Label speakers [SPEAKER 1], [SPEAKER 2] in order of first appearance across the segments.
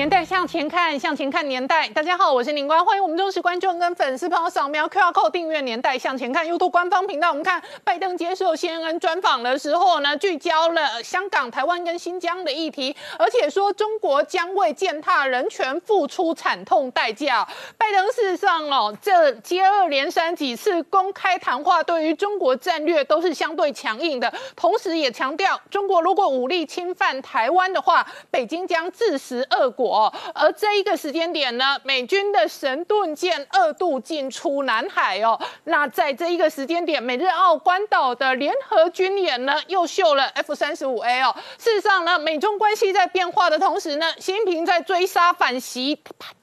[SPEAKER 1] 年代向前看，向前看年代。大家好，我是宁官，欢迎我们忠实观众跟粉丝朋友扫描 QR Code 订阅《年代向前看》YouTube 官方频道。我们看拜登接受 CNN 专访的时候呢，聚焦了香港、台湾跟新疆的议题，而且说中国将为践踏人权付出惨痛代价。拜登事实上哦，这接二连三几次公开谈话，对于中国战略都是相对强硬的，同时也强调，中国如果武力侵犯台湾的话，北京将自食恶果。哦而这一个时间点呢，美军的神盾舰二度进出南海哦。那在这一个时间点，美日澳关岛的联合军演呢，又秀了 F 三十五 A 哦。事实上呢，美中关系在变化的同时呢，习近平在追杀反习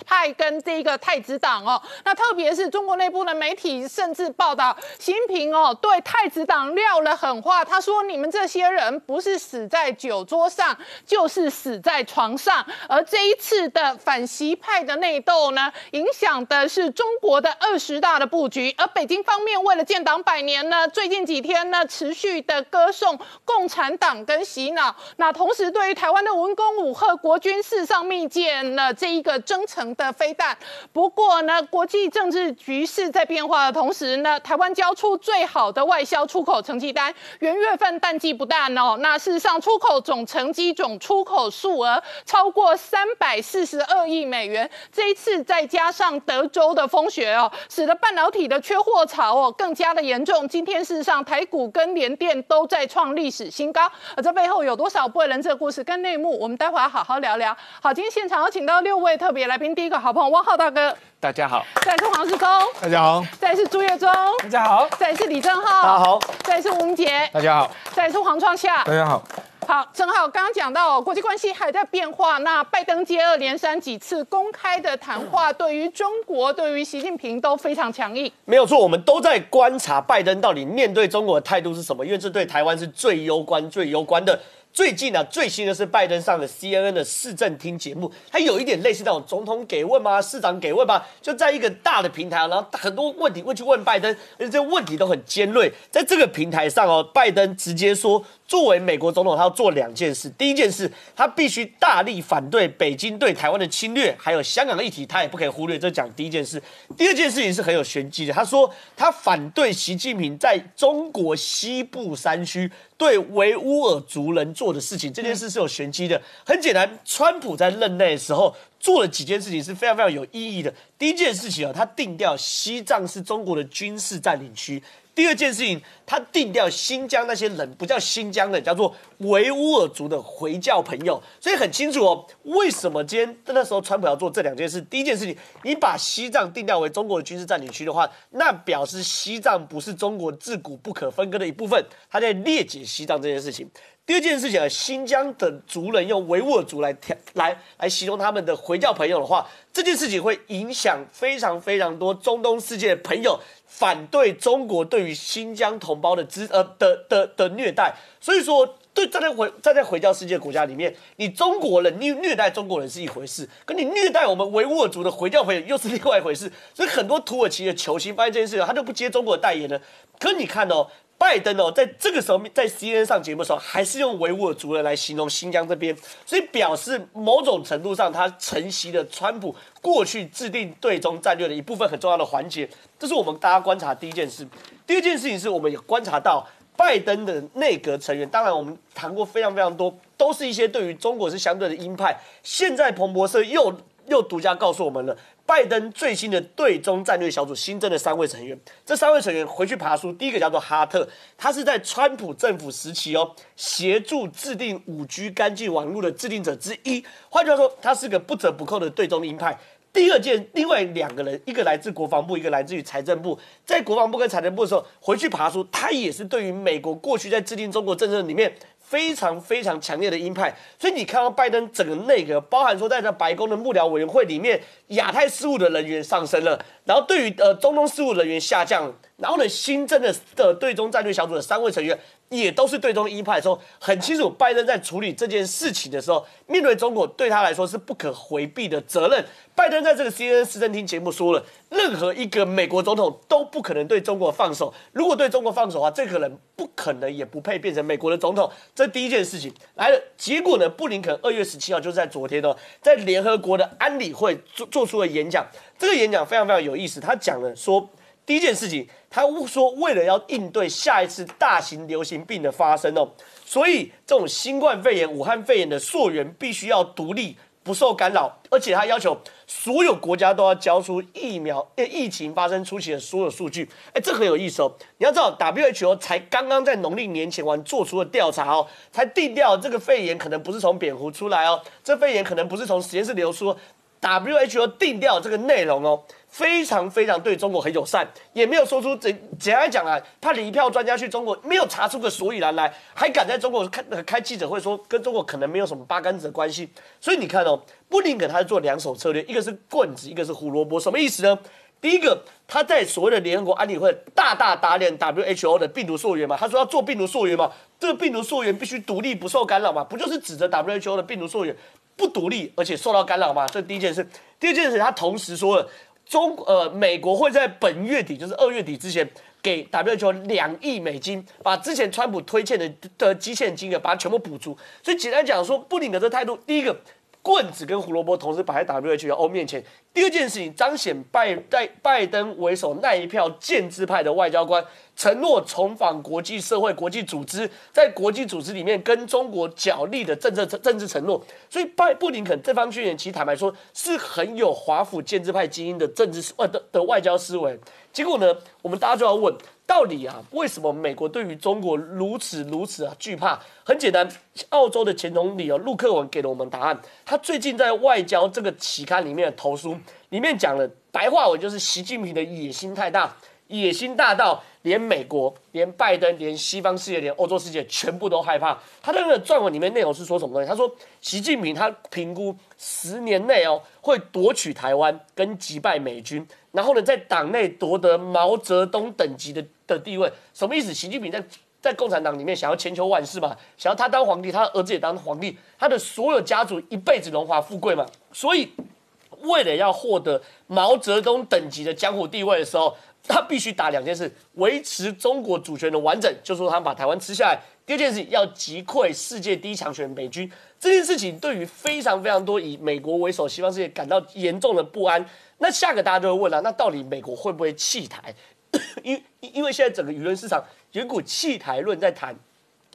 [SPEAKER 1] 派跟这个太子党哦。那特别是中国内部的媒体甚至报道，习近平哦对太子党撂了狠话，他说：“你们这些人不是死在酒桌上，就是死在床上。”而这一次的反习派的内斗呢，影响的是中国的二十大的布局。而北京方面为了建党百年呢，最近几天呢，持续的歌颂共产党跟洗脑。那同时，对于台湾的文攻武赫国军事上密建了这一个征程的飞弹。不过呢，国际政治局势在变化的同时呢，台湾交出最好的外销出口成绩单，元月份淡季不淡哦。那事实上，出口总成绩总出口数额超过三百。百四十二亿美元，这一次再加上德州的风雪哦，使得半导体的缺货潮哦更加的严重。今天事实上台股跟联电都在创历史新高，而这背后有多少不为人知的故事跟内幕，我们待会要好好聊聊。好，今天现场有请到六位特别来宾，第一个好朋友汪浩大哥，
[SPEAKER 2] 大家好；
[SPEAKER 1] 再是黄世聪，
[SPEAKER 3] 大家好；
[SPEAKER 1] 再是朱月忠，
[SPEAKER 2] 大家好；
[SPEAKER 1] 再是李正浩，
[SPEAKER 2] 大家好；
[SPEAKER 1] 再是吴明杰，
[SPEAKER 3] 大家好；
[SPEAKER 1] 再是黄创夏，
[SPEAKER 3] 大家好。
[SPEAKER 1] 好，正好刚刚讲到国际关系还在变化，那拜登接二连三几次公开的谈话，对于中国、对于习近平都非常强硬。
[SPEAKER 2] 没有错，我们都在观察拜登到底面对中国的态度是什么，因为这对台湾是最攸关、最攸关的。最近呢，最新的是拜登上的 CNN 的市政厅节目，它有一点类似那种总统给问吗？市长给问吗？就在一个大的平台，然后很多问题问去问拜登，而且这问题都很尖锐。在这个平台上哦，拜登直接说，作为美国总统，他要做两件事。第一件事，他必须大力反对北京对台湾的侵略，还有香港的议题，他也不可以忽略。这讲第一件事。第二件事情是很有玄机的，他说他反对习近平在中国西部山区。对维吾尔族人做的事情，这件事是有玄机的。很简单，川普在任内的时候做了几件事情是非常非常有意义的。第一件事情啊，他定调西藏是中国的军事占领区。第二件事情，他定掉新疆那些人不叫新疆人，叫做维吾尔族的回教朋友，所以很清楚哦。为什么今天那时候川普要做这两件事？第一件事情，你把西藏定调为中国的军事占领区的话，那表示西藏不是中国自古不可分割的一部分，他在裂解西藏这件事情。第二件事情啊，新疆的族人用维吾尔族来调来来形容他们的回教朋友的话，这件事情会影响非常非常多中东世界的朋友反对中国对于新疆同胞的支呃的的的虐待。所以说，对站在回站在回教世界国家里面，你中国人虐虐待中国人是一回事，跟你虐待我们维吾尔族的回教朋友又是另外一回事。所以很多土耳其的球星发现这件事情，他就不接中国的代言了。可你看哦。拜登哦，在这个时候在 CNN 上节目的时候，还是用维吾尔族人来形容新疆这边，所以表示某种程度上，他承袭了川普过去制定对中战略的一部分很重要的环节。这是我们大家观察第一件事。第二件事情是我们也观察到拜登的内阁成员，当然我们谈过非常非常多，都是一些对于中国是相对的鹰派。现在彭博社又又独家告诉我们了。拜登最新的对中战略小组新增的三位成员，这三位成员回去爬书，第一个叫做哈特，他是在川普政府时期哦，协助制定五 G 干净网络的制定者之一。换句话说，他是个不折不扣的对中鹰派。第二件，另外两个人，一个来自国防部，一个来自于财政部，在国防部跟财政部的时候回去爬书，他也是对于美国过去在制定中国政策里面。非常非常强烈的鹰派，所以你看到拜登整个内阁，包含说在这白宫的幕僚委员会里面，亚太事务的人员上升了，然后对于呃中东事务人员下降，然后呢新增的的对中战略小组的三位成员也都是对中一派的时候，很清楚，拜登在处理这件事情的时候，面对中国对他来说是不可回避的责任。拜登在这个 CNN 市政厅节目说了，任何一个美国总统都不可能对中国放手。如果对中国放手的话，这个人不可能也不配变成美国的总统。这第一件事情来了，结果呢，布林肯二月十七号就是在昨天哦，在联合国的安理会做做出了演讲。这个演讲非常非常有意思，他讲了说，第一件事情，他说为了要应对下一次大型流行病的发生哦，所以这种新冠肺炎、武汉肺炎的溯源必须要独立。不受干扰，而且他要求所有国家都要交出疫苗、疫情发生初期的所有数据。哎，这很有意思哦。你要知道，WHO 才刚刚在农历年前完做出了调查哦，才定调这个肺炎可能不是从蝙蝠出来哦，这肺炎可能不是从实验室流出。WHO 定调这个内容哦。非常非常对中国很友善，也没有说出怎简单讲啊，派了一票专家去中国，没有查出个所以然来，还敢在中国开开记者会说跟中国可能没有什么八竿子的关系。所以你看哦，布林肯他是做两手策略，一个是棍子，一个是胡萝卜，什么意思呢？第一个，他在所谓的联合国安理会大大打脸 WHO 的病毒溯源嘛，他说要做病毒溯源嘛，这个病毒溯源必须独立不受干扰嘛，不就是指着 WHO 的病毒溯源不独立而且受到干扰吗？这第一件事。第二件事，他同时说了。中呃，美国会在本月底，就是二月底之前，给 WHO 两亿美金，把之前川普推荐的的基欠金额把它全部补足。所以简单讲说，布林肯的态度，第一个。棍子跟胡萝卜同时摆在 WHO 面前。第二件事情，彰显拜拜拜登为首那一票建制派的外交官承诺重返国际社会、国际组织，在国际组织里面跟中国角力的政策政治承诺。所以拜布林肯这方宣言，其实坦白说是很有华府建制派基因的政治外的的外交思维。结果呢，我们大家就要问。到底啊，为什么美国对于中国如此如此啊惧怕？很简单，澳洲的前总理哦，陆克文给了我们答案。他最近在外交这个期刊里面的投书里面讲了白话文，就是习近平的野心太大，野心大到连美国、连拜登、连西方世界、连欧洲世界全部都害怕。他的那个撰文里面内容是说什么东西？他说，习近平他评估十年内哦会夺取台湾跟击败美军。然后呢，在党内夺得毛泽东等级的的地位，什么意思？习近平在在共产党里面想要千秋万世嘛，想要他当皇帝，他儿子也当皇帝，他的所有家族一辈子荣华富贵嘛。所以，为了要获得毛泽东等级的江湖地位的时候，他必须打两件事：维持中国主权的完整，就说他把台湾吃下来；第二件事要击溃世界第一强权美军。这件事情对于非常非常多以美国为首西方世界感到严重的不安。那下个大家就会问了，那到底美国会不会弃台？因因为现在整个舆论市场有一股弃台论在谈。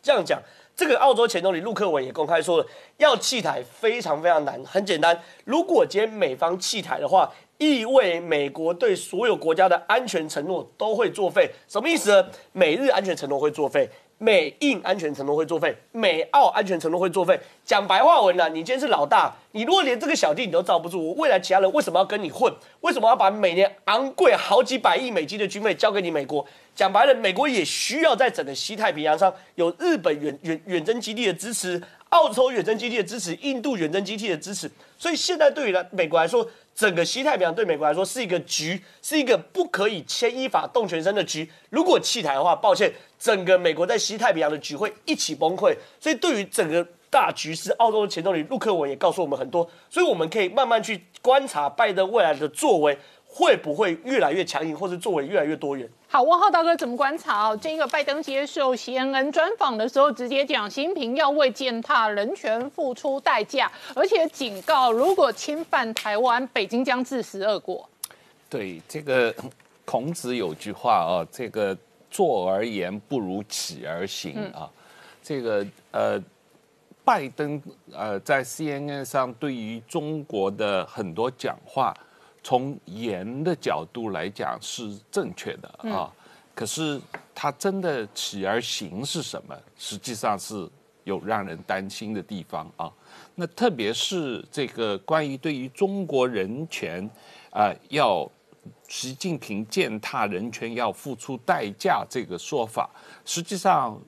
[SPEAKER 2] 这样讲，这个澳洲前总理陆克文也公开说了，要弃台非常非常难。很简单，如果今天美方弃台的话，意味美国对所有国家的安全承诺都会作废。什么意思呢？美日安全承诺会作废。美印安全承诺会作废，美澳安全承诺会作废。讲白话文呢，你今天是老大，你如果连这个小弟你都罩不住，我未来其他人为什么要跟你混？为什么要把每年昂贵好几百亿美金的军费交给你美国？讲白了，美国也需要在整个西太平洋上有日本远远远征基地的支持，澳洲远征基地的支持，印度远征基地的支持。所以现在对于来美国来说，整个西太平洋对美国来说是一个局，是一个不可以牵一发动全身的局。如果弃台的话，抱歉。整个美国在西太平洋的局会一起崩溃，所以对于整个大局势，澳洲的前总理陆克文也告诉我们很多，所以我们可以慢慢去观察拜登未来的作为会不会越来越强硬，或者作为越来越多元。
[SPEAKER 1] 好，汪浩大哥怎么观察哦？这个拜登接受 CNN 专访的时候，直接讲习近平要为践踏人权付出代价，而且警告如果侵犯台湾，北京将自食恶果。
[SPEAKER 3] 对，这个孔子有句话啊，这个。坐而言不如起而行啊，这个呃，拜登呃在 CNN 上对于中国的很多讲话，从言的角度来讲是正确的啊，可是他真的起而行是什么？实际上是有让人担心的地方啊。那特别是这个关于对于中国人权啊要。习近平践踏人权要付出代价，这个说法，实际上，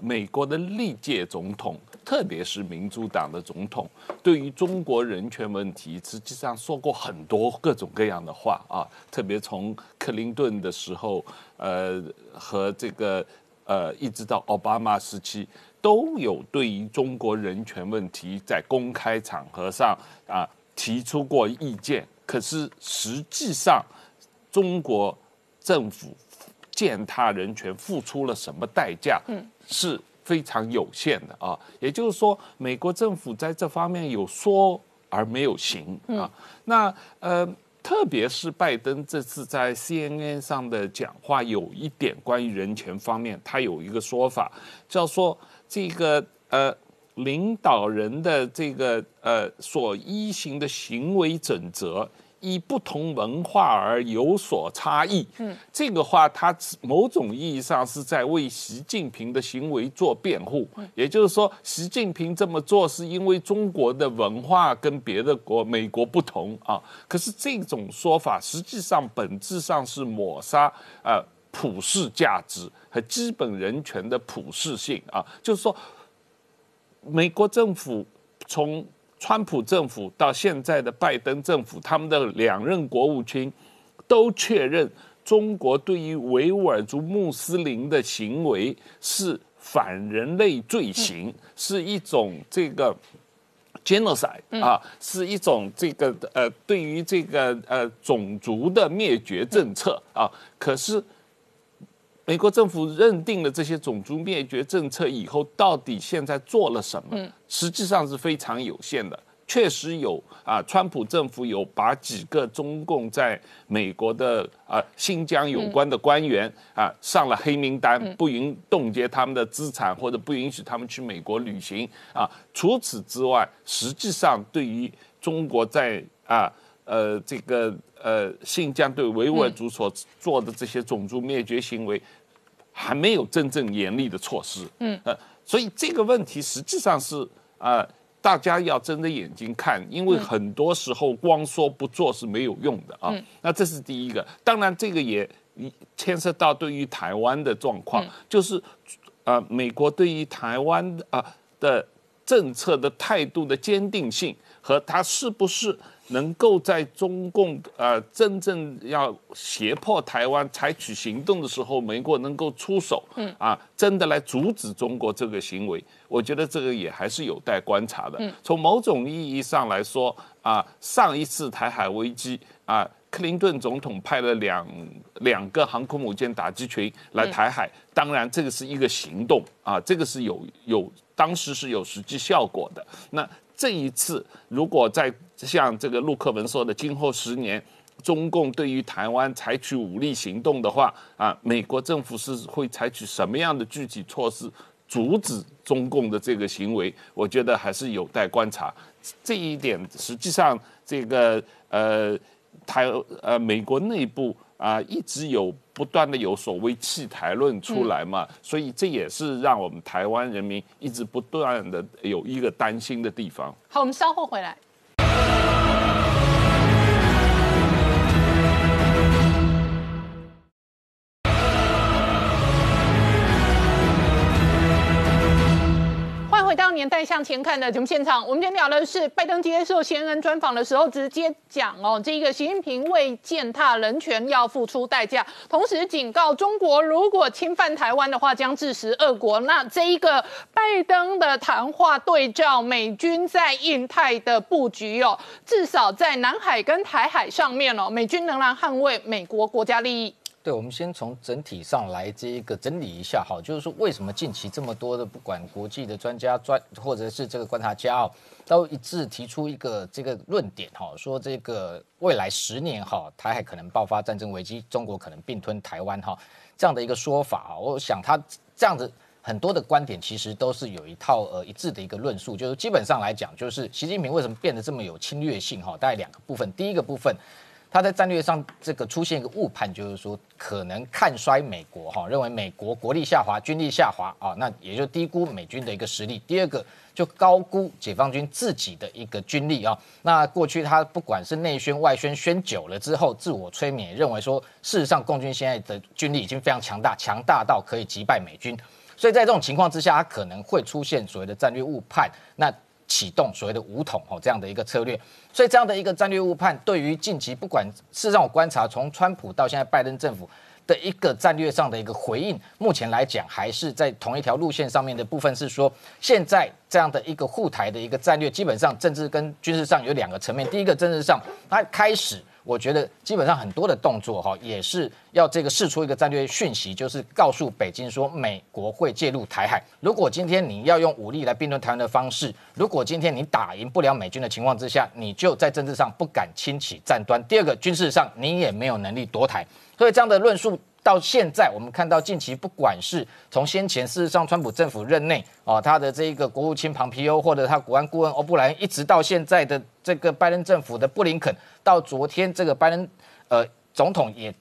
[SPEAKER 3] 美国的历届总统，特别是民主党的总统，对于中国人权问题，实际上说过很多各种各样的话啊。特别从克林顿的时候，呃，和这个呃一直到奥巴马时期，都有对于中国人权问题在公开场合上啊提出过意见。可是实际上，中国政府践踏人权付出了什么代价？嗯，是非常有限的啊。也就是说，美国政府在这方面有说而没有行啊。那呃。特别是拜登这次在 CNN 上的讲话，有一点关于人权方面，他有一个说法，叫做这个呃领导人的这个呃所依行的行为准则。依不同文化而有所差异。嗯，这个话，他某种意义上是在为习近平的行为做辩护。也就是说，习近平这么做是因为中国的文化跟别的国、美国不同啊。可是这种说法实际上本质上是抹杀呃普世价值和基本人权的普世性啊。就是说，美国政府从川普政府到现在的拜登政府，他们的两任国务卿都确认，中国对于维吾尔族穆斯林的行为是反人类罪行，是一种这个 genocide 啊，是一种这个呃，对于这个呃种族的灭绝政策啊。可是。美国政府认定了这些种族灭绝政策以后，到底现在做了什么？实际上是非常有限的。确实有啊，川普政府有把几个中共在美国的啊新疆有关的官员啊上了黑名单，不允冻结他们的资产，或者不允许他们去美国旅行啊。除此之外，实际上对于中国在啊呃这个。呃，新疆对维吾尔族所做的这些种族灭绝行为，还没有真正严厉的措施。嗯，呃，所以这个问题实际上是啊，大家要睁着眼睛看，因为很多时候光说不做是没有用的啊。那这是第一个，当然这个也牵涉到对于台湾的状况，就是呃，美国对于台湾啊的政策的态度的坚定性和它是不是。能够在中共呃真正要胁迫台湾采取行动的时候，美国能够出手，嗯啊，真的来阻止中国这个行为，我觉得这个也还是有待观察的。从某种意义上来说啊，上一次台海危机啊，克林顿总统派了两两个航空母舰打击群来台海，当然这个是一个行动啊，这个是有有当时是有实际效果的。那这一次如果在像这个陆克文说的，今后十年，中共对于台湾采取武力行动的话，啊，美国政府是会采取什么样的具体措施阻止中共的这个行为？我觉得还是有待观察。这一点实际上，这个呃，台呃美国内部啊，一直有不断的有所谓弃台论出来嘛，所以这也是让我们台湾人民一直不断的有一个担心的地方。
[SPEAKER 1] 好，我们稍后回来。年代向前看的节目现场，我们今天聊的是拜登接受 CNN 专访的时候，直接讲哦，这个习近平为践踏人权要付出代价，同时警告中国，如果侵犯台湾的话，将致使恶果。那这一个拜登的谈话对照美军在印太的布局哦，至少在南海跟台海上面哦，美军仍然捍卫美国国家利益。
[SPEAKER 4] 对，我们先从整体上来这一个整理一下，好，就是说为什么近期这么多的不管国际的专家专或者是这个观察家哦，都一致提出一个这个论点哈，说这个未来十年哈，台海可能爆发战争危机，中国可能并吞台湾哈，这样的一个说法啊，我想他这样子很多的观点其实都是有一套呃一致的一个论述，就是基本上来讲，就是习近平为什么变得这么有侵略性哈，大概两个部分，第一个部分。他在战略上这个出现一个误判，就是说可能看衰美国哈，认为美国国力下滑，军力下滑啊，那也就低估美军的一个实力。第二个就高估解放军自己的一个军力啊。那过去他不管是内宣外宣宣久了之后，自我催眠，认为说事实上共军现在的军力已经非常强大，强大到可以击败美军。所以在这种情况之下，他可能会出现所谓的战略误判。那启动所谓的武统哦这样的一个策略，所以这样的一个战略误判，对于近期不管是让我观察，从川普到现在拜登政府，的一个战略上的一个回应，目前来讲还是在同一条路线上面的部分是说，现在这样的一个护台的一个战略，基本上政治跟军事上有两个层面。第一个政治上，它开始。我觉得基本上很多的动作哈，也是要这个试出一个战略讯息，就是告诉北京说，美国会介入台海。如果今天你要用武力来并吞台湾的方式，如果今天你打赢不了美军的情况之下，你就在政治上不敢轻启战端。第二个，军事上你也没有能力夺台。所以这样的论述。到现在，我们看到近期不管是从先前事实上川普政府任内啊，他的这一个国务卿庞皮欧，或者他国安顾问欧布莱恩，一直到现在的这个拜登政府的布林肯，到昨天这个拜登呃总统也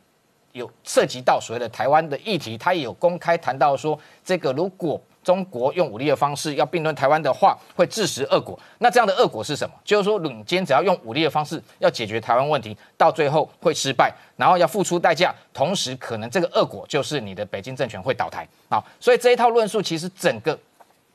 [SPEAKER 4] 有涉及到所谓的台湾的议题，他也有公开谈到说，这个如果。中国用武力的方式要并吞台湾的话，会致使恶果。那这样的恶果是什么？就是说，今天只要用武力的方式要解决台湾问题，到最后会失败，然后要付出代价，同时可能这个恶果就是你的北京政权会倒台。好，所以这一套论述其实整个。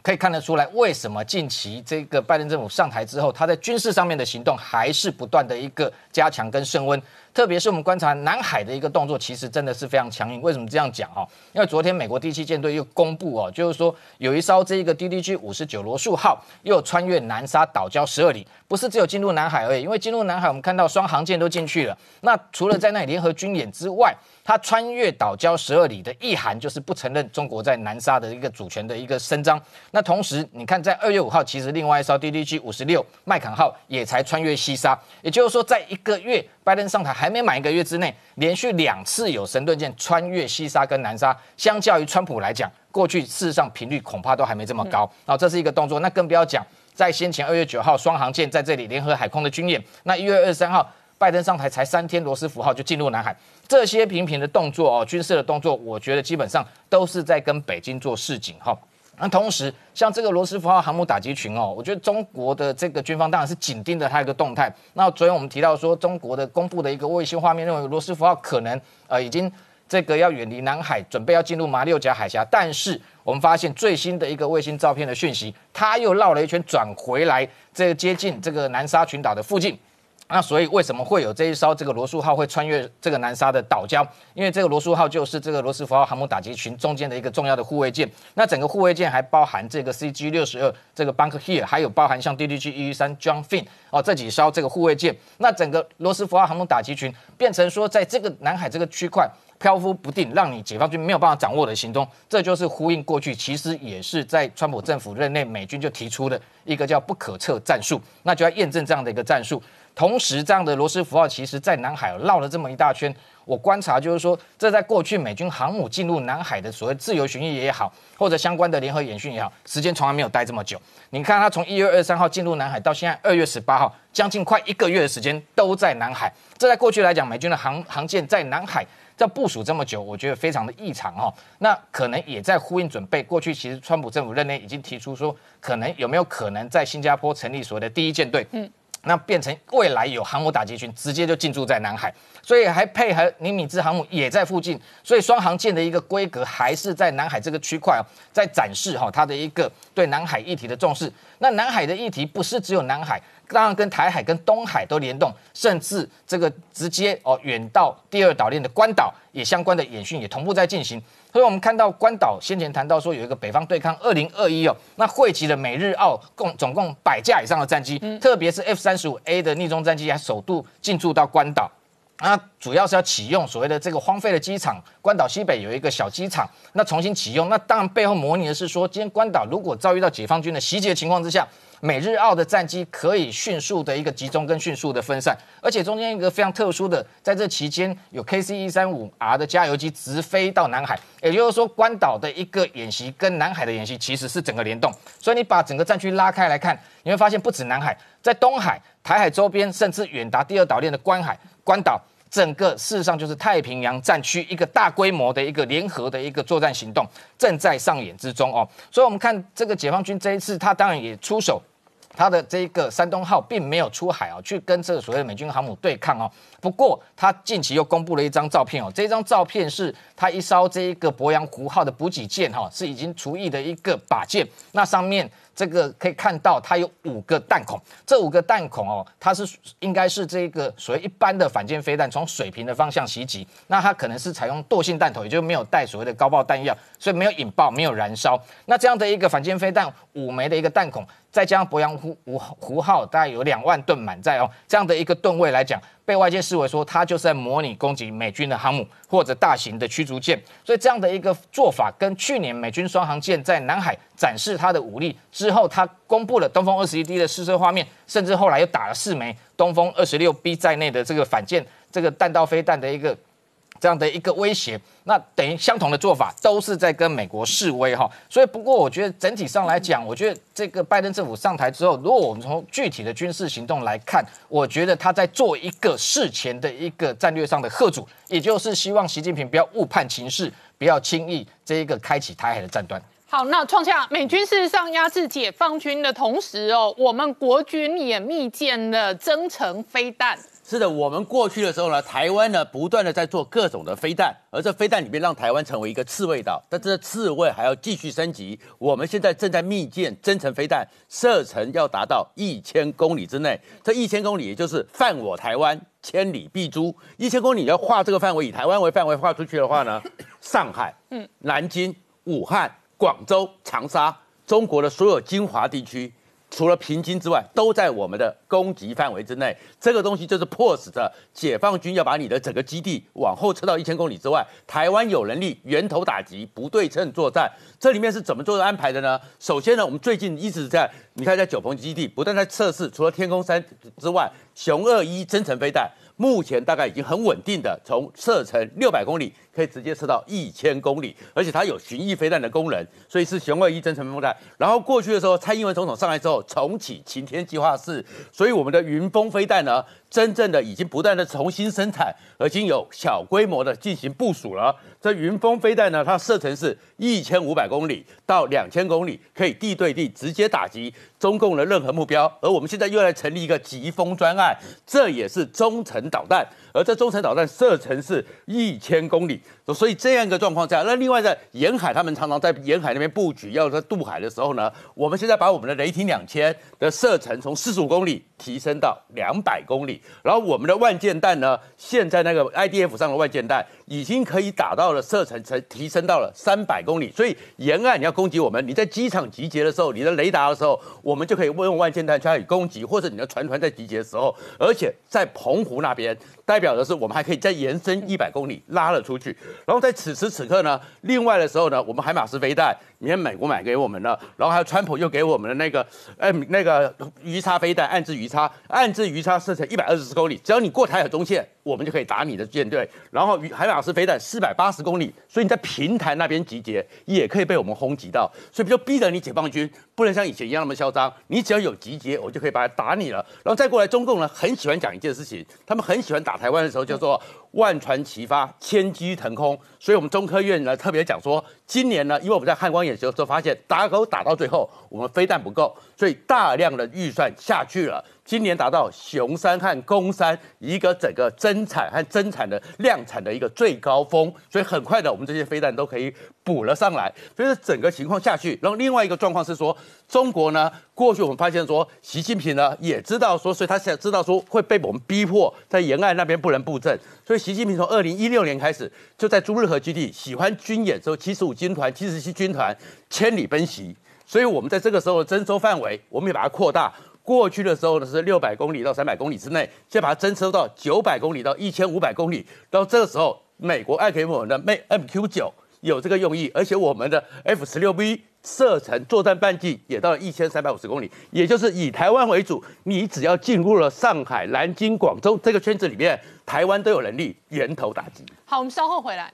[SPEAKER 4] 可以看得出来，为什么近期这个拜登政府上台之后，他在军事上面的行动还是不断的一个加强跟升温。特别是我们观察南海的一个动作，其实真的是非常强硬。为什么这样讲哈？因为昨天美国第七舰队又公布哦，就是说有一艘这个 DDG 五十九罗素号又穿越南沙岛礁十二里，不是只有进入南海而已。因为进入南海，我们看到双航舰都进去了。那除了在那里联合军演之外，它穿越岛礁十二里的意涵，就是不承认中国在南沙的一个主权的一个伸张。那同时，你看在二月五号，其实另外一艘 DDG 五十六麦坎号也才穿越西沙，也就是说，在一个月拜登上台还没满一个月之内，连续两次有神盾舰穿越西沙跟南沙，相较于川普来讲，过去事实上频率恐怕都还没这么高。然后这是一个动作，那更不要讲在先前二月九号双航舰在这里联合海空的军演，那一月二十三号。拜登上台才三天，罗斯福号就进入南海，这些频频的动作哦，军事的动作，我觉得基本上都是在跟北京做示警哈。那同时，像这个罗斯福号航母打击群哦，我觉得中国的这个军方当然是紧盯着它一个动态。那昨天我们提到说，中国的公布的一个卫星画面，认为罗斯福号可能呃已经这个要远离南海，准备要进入马六甲海峡。但是我们发现最新的一个卫星照片的讯息，它又绕了一圈转回来，这接近这个南沙群岛的附近。那所以为什么会有这一艘这个罗素号会穿越这个南沙的岛礁？因为这个罗素号就是这个罗斯福号航母打击群中间的一个重要的护卫舰。那整个护卫舰还包含这个 CG 六十二这个 Bunker Hill，还有包含像 DDG 一一三 John Finn 哦这几艘这个护卫舰。那整个罗斯福号航母打击群变成说，在这个南海这个区块漂浮不定，让你解放军没有办法掌握的行动，这就是呼应过去其实也是在川普政府任内美军就提出的一个叫不可测战术，那就要验证这样的一个战术。同时，这样的罗斯福号其实在南海绕了这么一大圈。我观察就是说，这在过去美军航母进入南海的所谓自由巡弋也好，或者相关的联合演训也好，时间从来没有待这么久。你看，他从一月二十三号进入南海到现在二月十八号，将近快一个月的时间都在南海。这在过去来讲，美军的航航舰在南海在部署这么久，我觉得非常的异常哈。那可能也在呼应准备。过去其实川普政府任内已经提出说，可能有没有可能在新加坡成立所谓的第一舰队？嗯。那变成未来有航母打击群直接就进驻在南海，所以还配合尼米兹航母也在附近，所以双航舰的一个规格还是在南海这个区块哦，在展示哈它的一个对南海议题的重视。那南海的议题不是只有南海，当然跟台海跟东海都联动，甚至这个直接哦远到第二岛链的关岛也相关的演训也同步在进行。所以我们看到关岛先前谈到说有一个北方对抗二零二一哦，那汇集了美日澳共总共百架以上的战机，特别是 F 三十五 A 的逆中战机还首度进驻到关岛，那主要是要启用所谓的这个荒废的机场，关岛西北有一个小机场，那重新启用，那当然背后模拟的是说，今天关岛如果遭遇到解放军的袭击的情况之下。美日澳的战机可以迅速的一个集中跟迅速的分散，而且中间一个非常特殊的，在这期间有 KC 一三五 R 的加油机直飞到南海，也就是说关岛的一个演习跟南海的演习其实是整个联动，所以你把整个战区拉开来看，你会发现不止南海，在东海、台海周边，甚至远达第二岛链的关海、关岛。整个事实上就是太平洋战区一个大规模的一个联合的一个作战行动正在上演之中哦，所以我们看这个解放军这一次，他当然也出手，他的这个山东号并没有出海啊，去跟这个所谓的美军航母对抗哦。不过他近期又公布了一张照片哦，这张照片是他一艘这一个鄱阳湖号的补给舰哈，是已经除役的一个靶舰，那上面。这个可以看到它有五个弹孔，这五个弹孔哦，它是应该是这个所谓一般的反舰飞弹从水平的方向袭击，那它可能是采用惰性弹头，也就没有带所谓的高爆弹药，所以没有引爆，没有燃烧。那这样的一个反舰飞弹五枚的一个弹孔。再加上鄱阳湖湖湖号大概有两万吨满载哦，这样的一个吨位来讲，被外界视为说它就是在模拟攻击美军的航母或者大型的驱逐舰，所以这样的一个做法跟去年美军双航舰在南海展示它的武力之后，它公布了东风二十一 D 的试射画面，甚至后来又打了四枚东风二十六 B 在内的这个反舰这个弹道飞弹的一个。这样的一个威胁，那等于相同的做法都是在跟美国示威哈。所以，不过我觉得整体上来讲，我觉得这个拜登政府上台之后，如果我们从具体的军事行动来看，我觉得他在做一个事前的一个战略上的贺阻，也就是希望习近平不要误判情势，不要轻易这一个开启台海的战端。
[SPEAKER 1] 好，那创下美军事实上压制解放军的同时哦，我们国军也密建了增程飞弹。
[SPEAKER 5] 是的，我们过去的时候呢，台湾呢不断的在做各种的飞弹，而这飞弹里面让台湾成为一个刺猬岛，但这刺猬还要继续升级。我们现在正在密建增程飞弹，射程要达到一千公里之内。这一千公里也就是犯我台湾，千里必诛。一千公里要画这个范围，以台湾为范围画出去的话呢，上海、嗯、南京、武汉、广州、长沙，中国的所有精华地区。除了平津之外，都在我们的攻击范围之内。这个东西就是迫使着解放军要把你的整个基地往后撤到一千公里之外。台湾有能力源头打击，不对称作战。这里面是怎么做的安排的呢？首先呢，我们最近一直在，你看在九鹏基地不断在测试，除了天空三之外，雄二一增程飞弹。目前大概已经很稳定的，从射程六百公里可以直接射到一千公里，而且它有巡弋飞弹的功能，所以是雄二一增程飞弹。然后过去的时候，蔡英文总统上来之后重启晴天计划是，所以我们的云峰飞弹呢，真正的已经不断的重新生产，已经有小规模的进行部署了。这云峰飞弹呢，它射程是一千五百公里到两千公里，可以地对地直接打击中共的任何目标。而我们现在又来成立一个疾风专案，这也是中程导弹。而这中程导弹射程是一千公里，所以这样一个状况下，那另外在沿海，他们常常在沿海那边布局，要在渡海的时候呢，我们现在把我们的雷霆两千的射程从四十五公里提升到两百公里，然后我们的万箭弹呢，现在那个 IDF 上的万箭弹已经可以打到了射程，才提升到了三百公里，所以沿岸你要攻击我们，你在机场集结的时候，你的雷达的时候，我们就可以用万箭弹加以攻击，或者你的船团在集结的时候，而且在澎湖那边。代表的是，我们还可以再延伸一百公里拉了出去。然后在此时此刻呢，另外的时候呢，我们海马斯飞弹，你看美国买给我们的，然后还有川普又给我们的那个，哎，那个鱼叉飞弹，暗制鱼叉，暗制鱼叉射程一百二十四公里，只要你过台海中线，我们就可以打你的舰队。然后海马斯飞弹四百八十公里，所以你在平潭那边集结，也可以被我们轰击到。所以就逼着你解放军不能像以前一样那么嚣张，你只要有集结，我就可以把它打你了。然后再过来，中共呢很喜欢讲一件事情，他们很喜欢打。台湾的时候叫做万船齐发，千机腾空，所以我们中科院呢特别讲说，今年呢，因为我们在汉光演习的时候发现打狗打到最后，我们飞弹不够，所以大量的预算下去了。今年达到雄山和公山一个整个增产和增产的量产的一个最高峰，所以很快的我们这些飞弹都可以补了上来。所以整个情况下去，然后另外一个状况是说，中国呢过去我们发现说，习近平呢也知道说，所以他想知道说会被我们逼迫在沿岸那边不能布阵，所以习近平从二零一六年开始就在朱日和基地喜欢军演之后，七十五军团、七十七军团千里奔袭，所以我们在这个时候的征收范围，我们也把它扩大。过去的时候呢是六百公里到三百公里之内，现在把它征收到九百公里到一千五百公里。到这个时候，美国爱给我们的 MQ 九有这个用意，而且我们的 F 十六 B 射程作战半径也到了一千三百五十公里，也就是以台湾为主，你只要进入了上海、南京、广州这个圈子里面，台湾都有能力源头打击。
[SPEAKER 1] 好，我们稍后回来。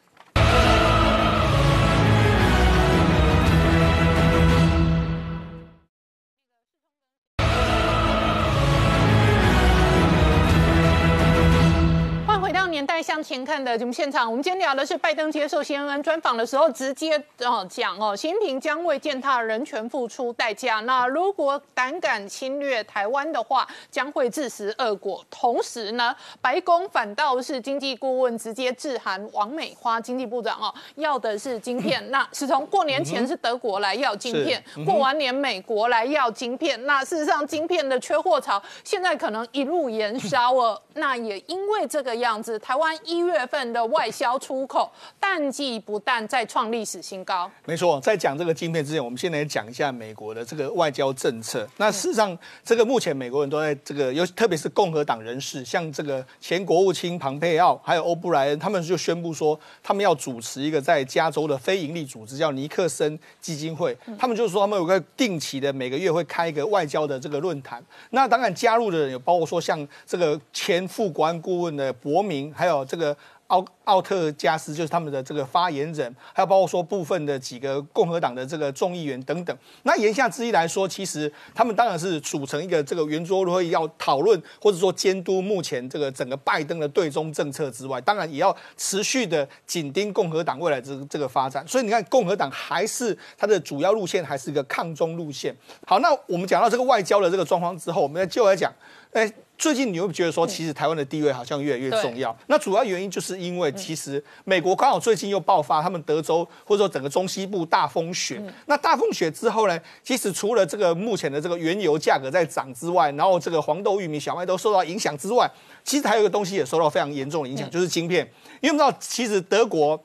[SPEAKER 1] 前看的节目现场，我们今天聊的是拜登接受 CNN 专访的时候，直接哦讲哦，习近平将为践踏人权付出代价。那如果胆敢侵略台湾的话，将会自食恶果。同时呢，白宫反倒是经济顾问直接致函王美花经济部长哦，要的是晶片。那是从过年前是德国来要晶片，过完年美国来要晶片。那事实上，晶片的缺货潮现在可能一路延烧了。那也因为这个样子，台湾一月份的外销出口淡季不但再创历史新高。
[SPEAKER 6] 没错，在讲这个晶片之前，我们先来讲一下美国的这个外交政策。那事实上，这个目前美国人都在这个，尤特别是共和党人士，像这个前国务卿庞佩奥，还有欧布莱恩，他们就宣布说，他们要主持一个在加州的非营利组织，叫尼克森基金会。他们就是说，他们有个定期的每个月会开一个外交的这个论坛。那当然加入的人有包括说，像这个前副国安顾问的伯明，还有这个。奥奥特加斯就是他们的这个发言人，还有包括说部分的几个共和党的这个众议员等等。那言下之意来说，其实他们当然是组成一个这个圆桌会，要讨论或者说监督目前这个整个拜登的对中政策之外，当然也要持续的紧盯共和党未来这这个发展。所以你看，共和党还是它的主要路线还是一个抗中路线。好，那我们讲到这个外交的这个状况之后，我们再就来讲，哎。最近你会觉得说，其实台湾的地位好像越来越重要。那主要原因就是因为，其实美国刚好最近又爆发他们德州或者说整个中西部大风雪。那大风雪之后呢，其实除了这个目前的这个原油价格在涨之外，然后这个黄豆、玉米、小麦都受到影响之外，其实还有一个东西也受到非常严重的影响，就是晶片。因为我们知道，其实德国，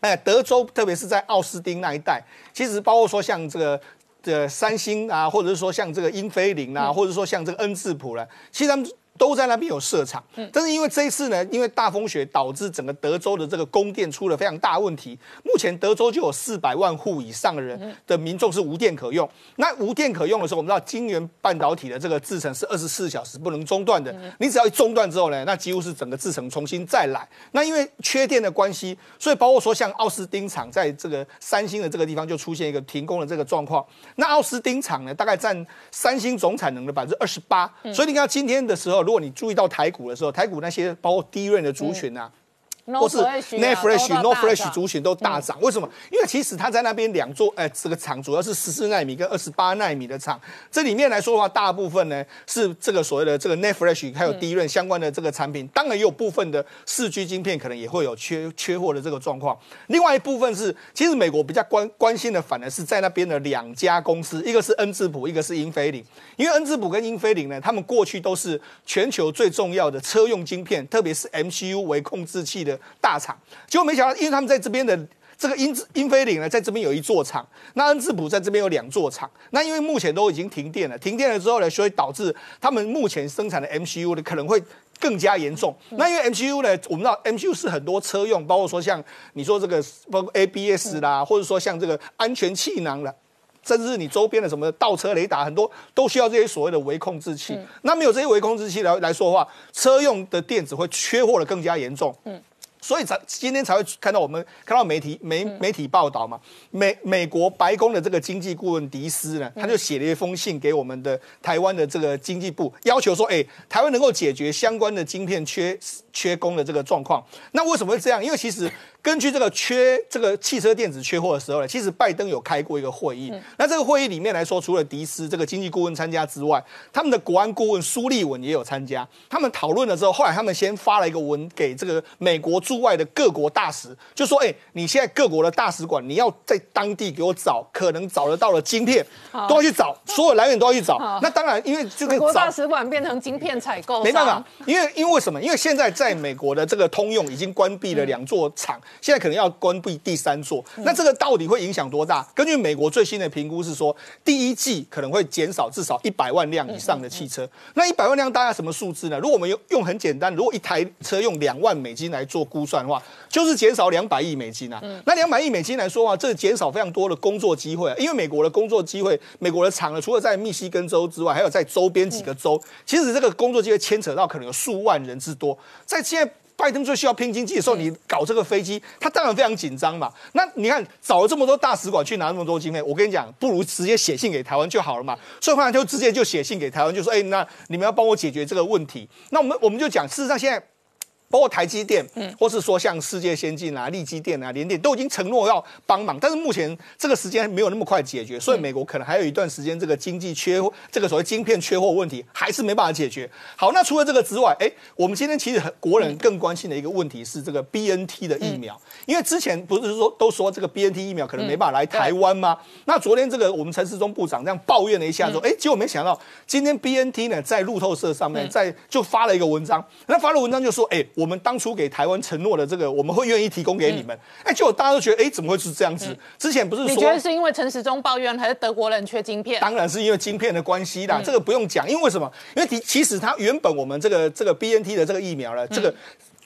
[SPEAKER 6] 哎，德州特别是在奥斯汀那一带，其实包括说像这个。的三星啊，或者是说像这个英飞凌啊，或者说像这个恩智浦了，其实他们。都在那边有设厂，但是因为这一次呢，因为大风雪导致整个德州的这个供电出了非常大问题。目前德州就有四百万户以上的人的民众是无电可用。那无电可用的时候，我们知道晶圆半导体的这个制程是二十四小时不能中断的。你只要一中断之后呢，那几乎是整个制程重新再来。那因为缺电的关系，所以包括说像奥斯汀厂在这个三星的这个地方就出现一个停工的这个状况。那奥斯汀厂呢，大概占三星总产能的百分之二十八。所以你看今天的时候。如果你注意到台股的时候，台股那些包括低润的族群啊。
[SPEAKER 1] 或是
[SPEAKER 6] Net Fresh、No Fresh 族群都大涨，为什么？因为其实它在那边两座，哎，这个厂主要是十四纳米跟二十八纳米的厂，这里面来说的话，大部分呢是这个所谓的这个 Net Fresh 还有低润相关的这个产品，当然也有部分的四 G 晶片可能也会有缺缺货的这个状况。另外一部分是，其实美国比较关关心的，反而是在那边的两家公司，一个是恩智浦，一个是英飞凌。因为恩智浦跟英飞凌呢，他们过去都是全球最重要的车用晶片，特别是 MCU 为控制器的。大厂，结果没想到，因为他们在这边的这个英英飞凌呢，在这边有一座厂，那恩智浦在这边有两座厂，那因为目前都已经停电了，停电了之后呢，所以导致他们目前生产的 MCU 呢可能会更加严重。那因为 MCU 呢，我们知道 MCU 是很多车用，包括说像你说这个包括 ABS 啦，或者说像这个安全气囊了，甚至你周边的什么倒车雷达，很多都需要这些所谓的微控制器。那没有这些微控制器来来说的话，车用的电子会缺货的更加严重。嗯。所以才今天才会看到我们看到媒体媒媒体报道嘛，美美国白宫的这个经济顾问迪斯呢，他就写了一封信给我们的台湾的这个经济部，要求说，哎，台湾能够解决相关的晶片缺缺工的这个状况。那为什么会这样？因为其实。根据这个缺这个汽车电子缺货的时候呢，其实拜登有开过一个会议。那这个会议里面来说，除了迪斯这个经济顾问参加之外，他们的国安顾问苏利文也有参加。他们讨论了之后，后来他们先发了一个文给这个美国驻外的各国大使，就说：哎，你现在各国的大使馆，你要在当地给我找可能找得到的晶片，都要去找，所有来源都要去找。那当然，因为这个
[SPEAKER 1] 美国大使馆变成晶片采购，
[SPEAKER 6] 没办法，因为因为为什么？因为现在在美国的这个通用已经关闭了两座厂。现在可能要关闭第三座，那这个到底会影响多大？根据美国最新的评估是说，第一季可能会减少至少一百万辆以上的汽车。那一百万辆大概什么数字呢？如果我们用用很简单，如果一台车用两万美金来做估算的话，就是减少两百亿美金啊。那两百亿美金来说啊，这减少非常多的工作机会。因为美国的工作机会，美国的厂呢，除了在密西根州之外，还有在周边几个州，其实这个工作机会牵扯到可能有数万人之多。在现在。拜登最需要拼经济的时候，你搞这个飞机，他当然非常紧张嘛。那你看找了这么多大使馆去拿那么多经费，我跟你讲，不如直接写信给台湾就好了嘛。所以后来就直接就写信给台湾，就说：哎，那你们要帮我解决这个问题。那我们我们就讲，事实上现在包括台积电，嗯，或是说像世界先进啊、力积电啊、联电都已经承诺要帮忙，但是目前这个时间没有那么快解决，所以美国可能还有一段时间这个经济缺这个所谓晶片缺货问题还是没办法解决。好，那除了这个之外，哎，我们今天其实国人更关心的一个问题是这个 B N T 的疫苗，因为之前不是说都说这个 B N T 疫苗可能没办法来台湾吗？那昨天这个我们陈世忠部长这样抱怨了一下，说，哎，结果没想到今天 B N T 呢在路透社上面在就发了一个文章，那发了文章就说，哎，我们当初给台湾承诺的这个，我们会愿意提供给你们。哎，结果大家都觉得，哎，怎么会是这样子？之前不是说，
[SPEAKER 1] 你觉得是因为陈时中抱怨，还是德国人缺晶片？
[SPEAKER 6] 当然是因为晶片的关系啦，这个不用讲。因为为什么？因为其其实它原本我们这个这个 B N T 的这个疫苗呢，这个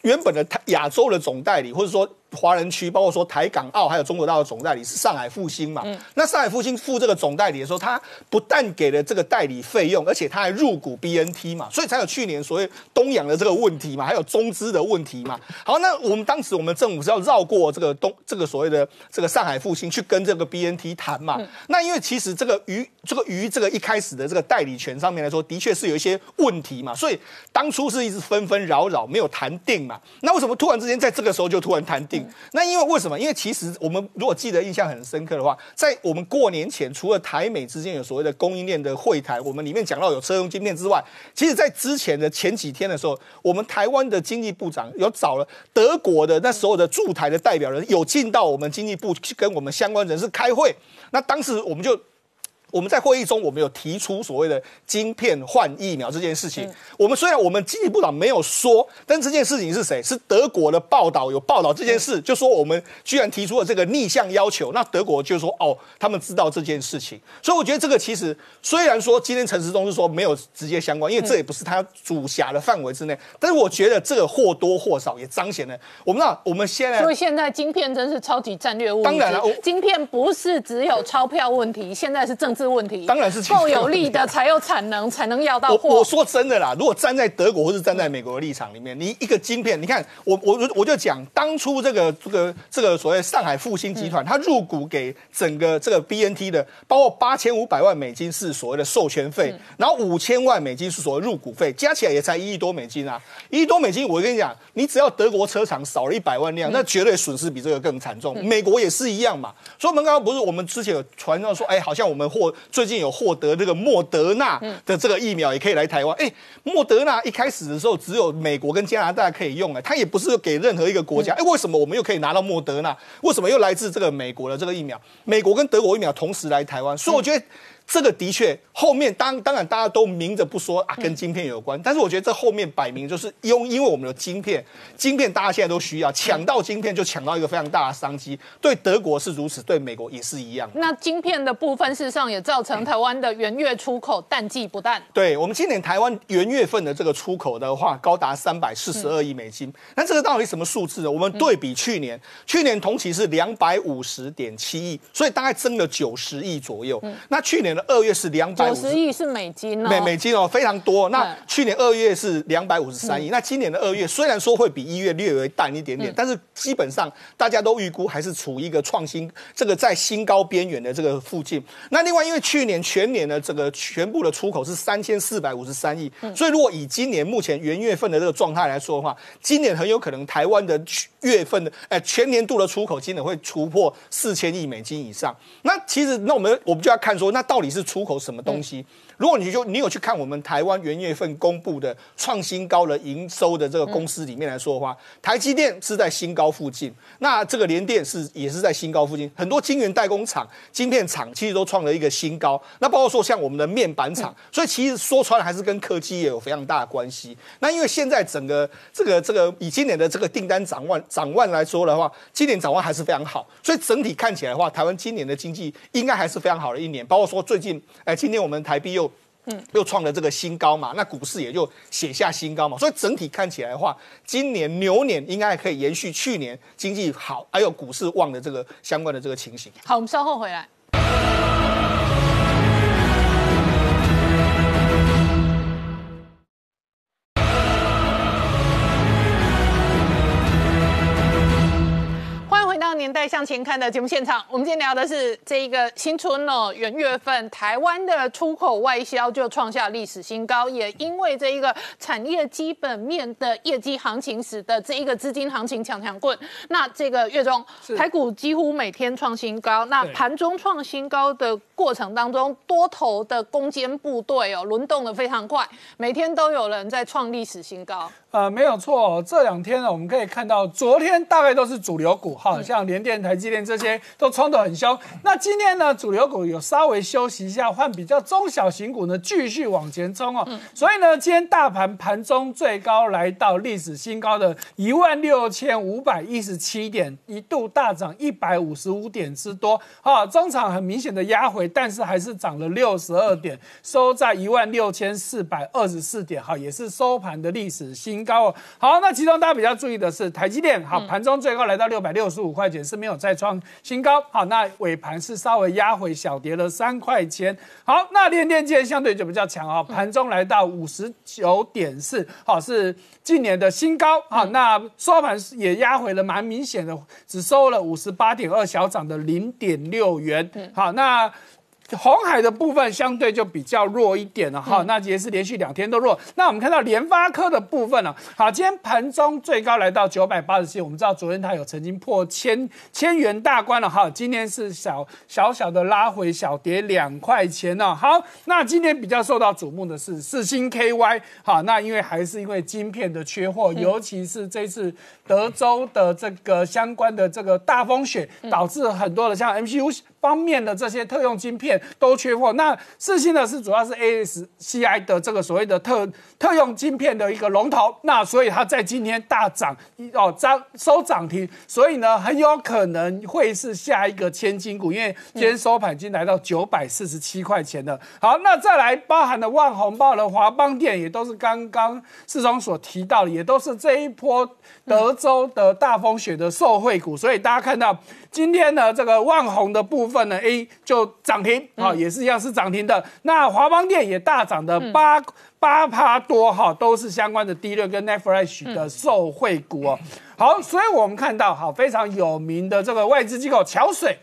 [SPEAKER 6] 原本的亚洲的总代理，或者说。华人区包括说台港澳还有中国大陆总代理是上海复兴嘛？嗯那上海复兴付这个总代理的时候，他不但给了这个代理费用，而且他还入股 BNT 嘛，所以才有去年所谓东洋的这个问题嘛，还有中资的问题嘛。好，那我们当时我们政府是要绕过这个东这个所谓的这个上海复兴去跟这个 BNT 谈嘛。那因为其实这个鱼这个鱼这个一开始的这个代理权上面来说，的确是有一些问题嘛，所以当初是一直纷纷扰扰，没有谈定嘛。那为什么突然之间在这个时候就突然谈定？那因为为什么？因为其实我们如果记得印象很深刻的话，在我们过年前，除了台美之间有所谓的供应链的会谈，我们里面讲到有车用晶片之外，其实在之前的前几天的时候，我们台湾的经济部长有找了德国的那所有的驻台的代表人，有进到我们经济部去跟我们相关人士开会。那当时我们就。我们在会议中，我们有提出所谓的晶片换疫苗这件事情。我们虽然我们经济部长没有说，但这件事情是谁？是德国的报道有报道这件事，就说我们居然提出了这个逆向要求。那德国就说哦，他们知道这件事情。所以我觉得这个其实虽然说今天陈时中是说没有直接相关，因为这也不是他主辖的范围之内。但是我觉得这个或多或少也彰显了我们那我们现在，
[SPEAKER 1] 所以现在晶片真是超级战略物
[SPEAKER 6] 当然了，
[SPEAKER 1] 晶片不是只有钞票问题，现在是政治。问题
[SPEAKER 6] 当然是
[SPEAKER 1] 够有力的才有产能，才能要到
[SPEAKER 6] 货。我说真的啦，如果站在德国或是站在美国的立场里面，你一个晶片，你看我我我就讲当初这个这个这个所谓上海复兴集团，它入股给整个这个 BNT 的，包括八千五百万美金是所谓的授权费，然后五千万美金是所谓入股费，加起来也才一亿多美金啊！一亿多美金，我跟你讲，你只要德国车厂少了一百万辆，那绝对损失比这个更惨重。美国也是一样嘛。所以我们刚刚不是我们之前有传到说，哎，好像我们获最近有获得这个莫德纳的这个疫苗，也可以来台湾。哎，莫德纳一开始的时候只有美国跟加拿大可以用，哎，它也不是给任何一个国家。哎，为什么我们又可以拿到莫德纳？为什么又来自这个美国的这个疫苗？美国跟德国疫苗同时来台湾，所以我觉得。这个的确，后面当当然大家都明着不说啊，跟晶片有关。但是我觉得这后面摆明就是因因为我们的晶片，晶片大家现在都需要，抢到晶片就抢到一个非常大的商机。对德国是如此，对美国也是一样。
[SPEAKER 1] 那晶片的部分，事实上也造成台湾的元月出口淡季不淡。
[SPEAKER 6] 对我们今年台湾元月份的这个出口的话，高达三百四十二亿美金。那这个到底什么数字呢？我们对比去年，去年同期是两百五十点七亿，所以大概增了九十亿左右。那去年。二月是两百
[SPEAKER 1] 五十亿是美金
[SPEAKER 6] 哦，美美金哦，非常多。那去年二月是两百五十三亿，那今年的二月虽然说会比一月略微淡一点点，但是基本上大家都预估还是处于一个创新这个在新高边缘的这个附近。那另外，因为去年全年的这个全部的出口是三千四百五十三亿，所以如果以今年目前元月份的这个状态来说的话，今年很有可能台湾的月份的哎全年度的出口今年会突破四千亿美金以上。那其实那我们我们就要看说，那到底。是出口什么东西？如果你就你有去看我们台湾元月份公布的创新高的营收的这个公司里面来说的话，台积电是在新高附近，那这个联电是也是在新高附近，很多晶圆代工厂、晶片厂其实都创了一个新高。那包括说像我们的面板厂，所以其实说穿了还是跟科技也有非常大的关系。那因为现在整个这个这个以今年的这个订单展望展望来说的话，今年展望还是非常好，所以整体看起来的话，台湾今年的经济应该还是非常好的一年。包括说最近，哎，今天我们台币又嗯，又创了这个新高嘛，那股市也就写下新高嘛，所以整体看起来的话，今年牛年应该还可以延续去年经济好，还有股市旺的这个相关的这个情形。
[SPEAKER 1] 好，我们稍后回来。年代向前看的节目现场，我们今天聊的是这一个新春哦，元月份台湾的出口外销就创下历史新高，也因为这一个产业基本面的业绩行情，使得这一个资金行情强强棍。那这个月中台股几乎每天创新高，那盘中创新高的过程当中，多头的攻坚部队哦，轮动的非常快，每天都有人在创历史新高。
[SPEAKER 7] 呃，没有错，这两天呢，我们可以看到，昨天大概都是主流股，哈，像联电、台积电这些都冲得很凶。那今天呢，主流股有稍微休息一下，换比较中小型股呢继续往前冲哦。所以呢，今天大盘盘中最高来到历史新高的一万六千五百一十七点，一度大涨一百五十五点之多，哈，中场很明显的压回，但是还是涨了六十二点，收在一万六千四百二十四点，哈，也是收盘的历史新。高哦，好，那其中大家比较注意的是台积电，好，盘中最高来到六百六十五块钱，是没有再创新高，好，那尾盘是稍微压回小跌了三块钱，好，那联电今天相对就比较强啊，盘中来到五十九点四，好，是近年的新高，好，那收盘也压回了蛮明显的，只收了五十八点二，小涨的零点六元，好，那。红海的部分相对就比较弱一点了哈，那也是连续两天都弱。那我们看到联发科的部分呢，好，今天盘中最高来到九百八十七，我们知道昨天它有曾经破千千元大关了哈，今天是小小小的拉回小跌两块钱呢。好，那今天比较受到瞩目的是四星 KY，好，那因为还是因为晶片的缺货，尤其是这次德州的这个相关的这个大风雪，导致很多的像 MCU。方面的这些特用晶片都缺货，那四星呢是主要是 ASCI 的这个所谓的特特用晶片的一个龙头，那所以它在今天大涨哦涨收涨停，所以呢很有可能会是下一个千金股，因为今天收盘已经来到九百四十七块钱了。好，那再来包含了万红报的华邦电也都是刚刚市中所提到的，也都是这一波德州的大风雪的受惠股，所以大家看到。今天呢，这个万宏的部分呢，A 就涨停，啊，也是一样是涨停的。那华邦电也大涨的八八趴多，哈，都是相关的低六跟 Netfresh 的受惠股哦。好，所以我们看到，好，非常有名的这个外资机构桥水。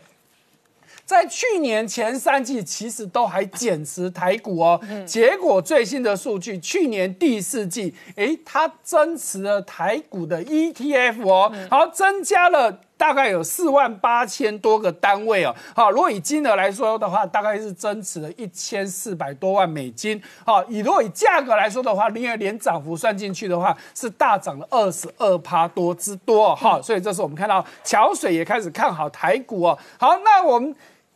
[SPEAKER 7] 在去年前三季，其实都还减持台股哦。结果最新的数据，去年第四季，哎，它增持了台股的 ETF 哦，好，增加了大概有四万八千多个单位哦。好，如果以金额来说的话，大概是增持了一千四百多万美金。好，以如果以价格来说的话，因为连涨幅算进去的话，是大涨了二十二趴多之多。好，所以这是我们看到桥水也开始看好台股哦。好，那我们。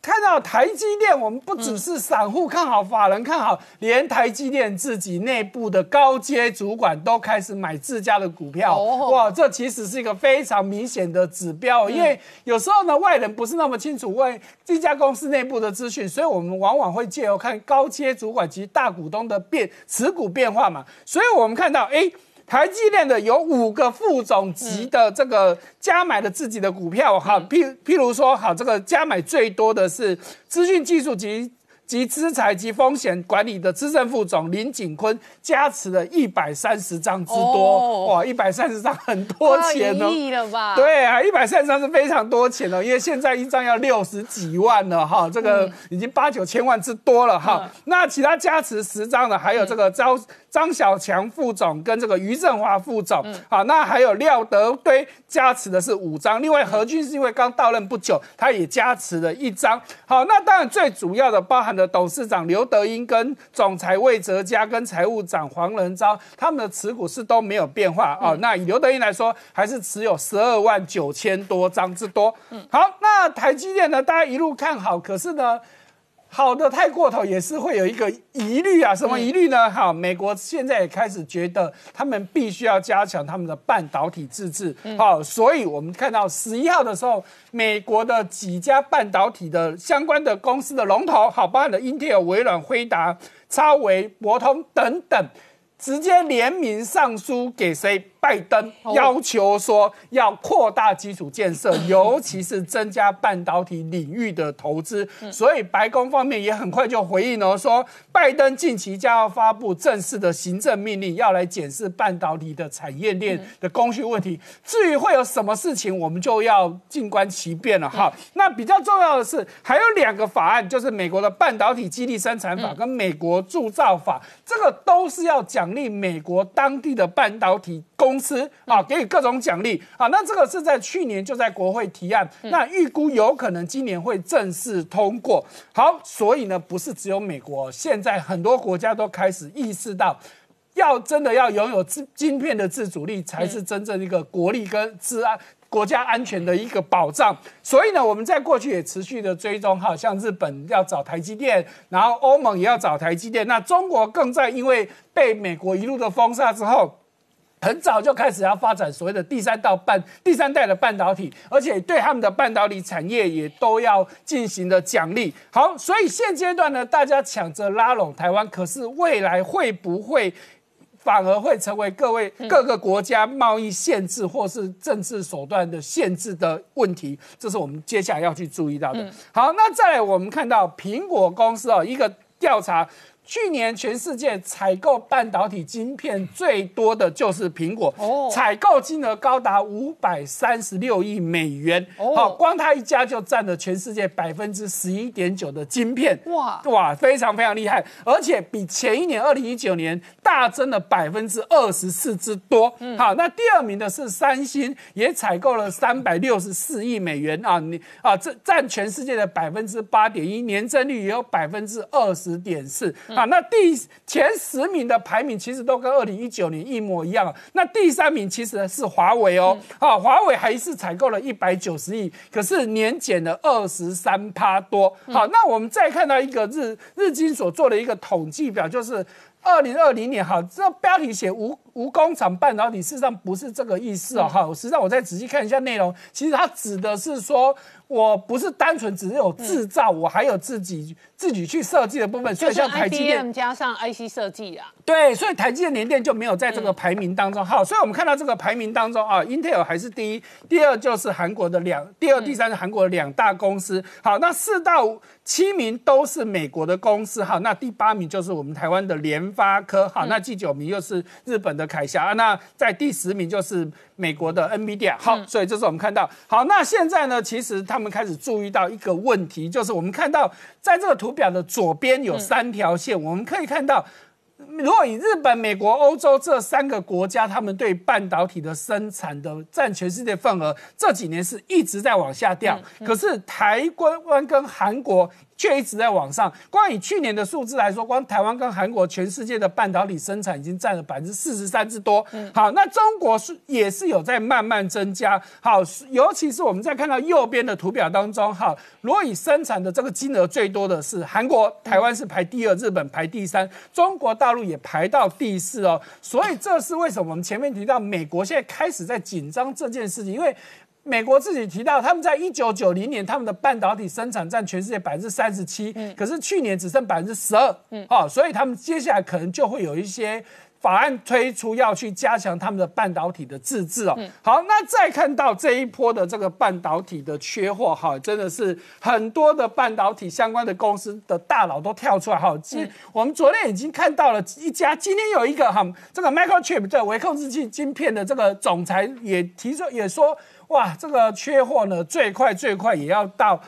[SPEAKER 7] 看到台积电，我们不只是散户看好，法人看好，连台积电自己内部的高阶主管都开始买自家的股票。哇，这其实是一个非常明显的指标，因为有时候呢，外人不是那么清楚为这家公司内部的资讯，所以我们往往会借由看高阶主管及大股东的变持股变化嘛。所以我们看到，哎。台积电的有五个副总级的这个加买了自己的股票，哈，譬譬如说，好，这个加买最多的是资讯技术及。及资产及风险管理的资深副总林景坤加持了一百三十张之多，哇，一百三十张很多钱
[SPEAKER 1] 哦，了吧？
[SPEAKER 7] 对啊，一百三十张是非常多钱哦，因为现在一张要六十几万了哈，这个已经八九千万之多了哈。那其他加持十张的还有这个张张小强副总跟这个于振华副总，好，那还有廖德堆加持的是五张，另外何军是因为刚到任不久，他也加持了一张。好，那当然最主要的包含。的董事长刘德英跟总裁魏哲嘉跟财务长黄仁昭，他们的持股是都没有变化啊。那以刘德英来说，还是持有十二万九千多张之多。嗯好，那台积电呢，大家一路看好，可是呢？好的太过头也是会有一个疑虑啊，什么疑虑呢？好，美国现在也开始觉得他们必须要加强他们的半导体自制，好，所以我们看到十一号的时候，美国的几家半导体的相关的公司的龙头，好，包含了英特尔、微软、辉达、超微、博通等等。直接联名上书给谁？拜登要求说要扩大基础建设，尤其是增加半导体领域的投资。所以白宫方面也很快就回应了，说拜登近期将要发布正式的行政命令，要来检视半导体的产业链的供需问题。至于会有什么事情，我们就要静观其变了哈。那比较重要的是，还有两个法案，就是美国的半导体基地生产法跟美国铸造法，这个都是要奖励美国当地的半导体公司啊，给予各种奖励啊。那这个是在去年就在国会提案，那预估有可能今年会正式通过。好，所以呢，不是只有美国，现在很多国家都开始意识到，要真的要拥有自晶片的自主力，才是真正一个国力跟治安。国家安全的一个保障，所以呢，我们在过去也持续的追踪，哈，像日本要找台积电，然后欧盟也要找台积电，那中国更在因为被美国一路的封杀之后，很早就开始要发展所谓的第三道半第三代的半导体，而且对他们的半导体产业也都要进行的奖励。好，所以现阶段呢，大家抢着拉拢台湾，可是未来会不会？反而会成为各位各个国家贸易限制或是政治手段的限制的问题，这是我们接下来要去注意到的。好，那再来我们看到苹果公司哦，一个调查。去年全世界采购半导体晶片最多的就是苹果，哦采购金额高达五百三十六亿美元。哦，光它一家就占了全世界百分之十一点九的晶片。哇哇，非常非常厉害，而且比前一年二零一九年大增了百分之二十四之多。嗯好，那第二名的是三星，也采购了三百六十四亿美元啊，你啊，这占全世界的百分之八点一，年增率也有百分之二十点四。啊，那第前十名的排名其实都跟二零一九年一模一样。那第三名其实是华为哦，啊，华为还是采购了一百九十亿，可是年减了二十三趴多。好，那我们再看到一个日日经所做的一个统计表，就是二零二零年，哈，这标题写无无工厂半导体，事实上不是这个意思哦，哈，实际上我再仔细看一下内容，其实它指的是说。我不是单纯只有制造，我还有自己自己去设计的部分，
[SPEAKER 1] 所以像台积电加上 IC 设计啊，
[SPEAKER 7] 对，所以台积电联电就没有在这个排名当中。好，所以我们看到这个排名当中啊，Intel 还是第一，第二就是韩国的两，第二、第三是韩国的两大公司。好，那四到七名都是美国的公司。好，那第八名就是我们台湾的联发科。好，那第九名又是日本的凯霞。那在第十名就是美国的 NVIDIA。好，所以这是我们看到。好，那现在呢，其实。他们开始注意到一个问题，就是我们看到在这个图表的左边有三条线，我们可以看到，如果以日本、美国、欧洲这三个国家，他们对半导体的生产的占全世界份额，这几年是一直在往下掉。可是台湾跟韩国。却一直在往上。光以去年的数字来说，光台湾跟韩国全世界的半导体生产已经占了百分之四十三之多。好，那中国是也是有在慢慢增加。好，尤其是我们在看到右边的图表当中，哈，如果以生产的这个金额最多的是韩国，台湾是排第二，日本排第三，中国大陆也排到第四哦。所以这是为什么我们前面提到美国现在开始在紧张这件事情，因为。美国自己提到，他们在一九九零年，他们的半导体生产占全世界百分之三十七，可是去年只剩百分之十二，哦，所以他们接下来可能就会有一些法案推出，要去加强他们的半导体的自制哦。好，那再看到这一波的这个半导体的缺货，哈，真的是很多的半导体相关的公司的大佬都跳出来，哈，今我们昨天已经看到了一家，今天有一个哈，这个 Microchip 的微控制器晶片的这个总裁也提出，也说。哇，这个缺货呢，最快最快也要到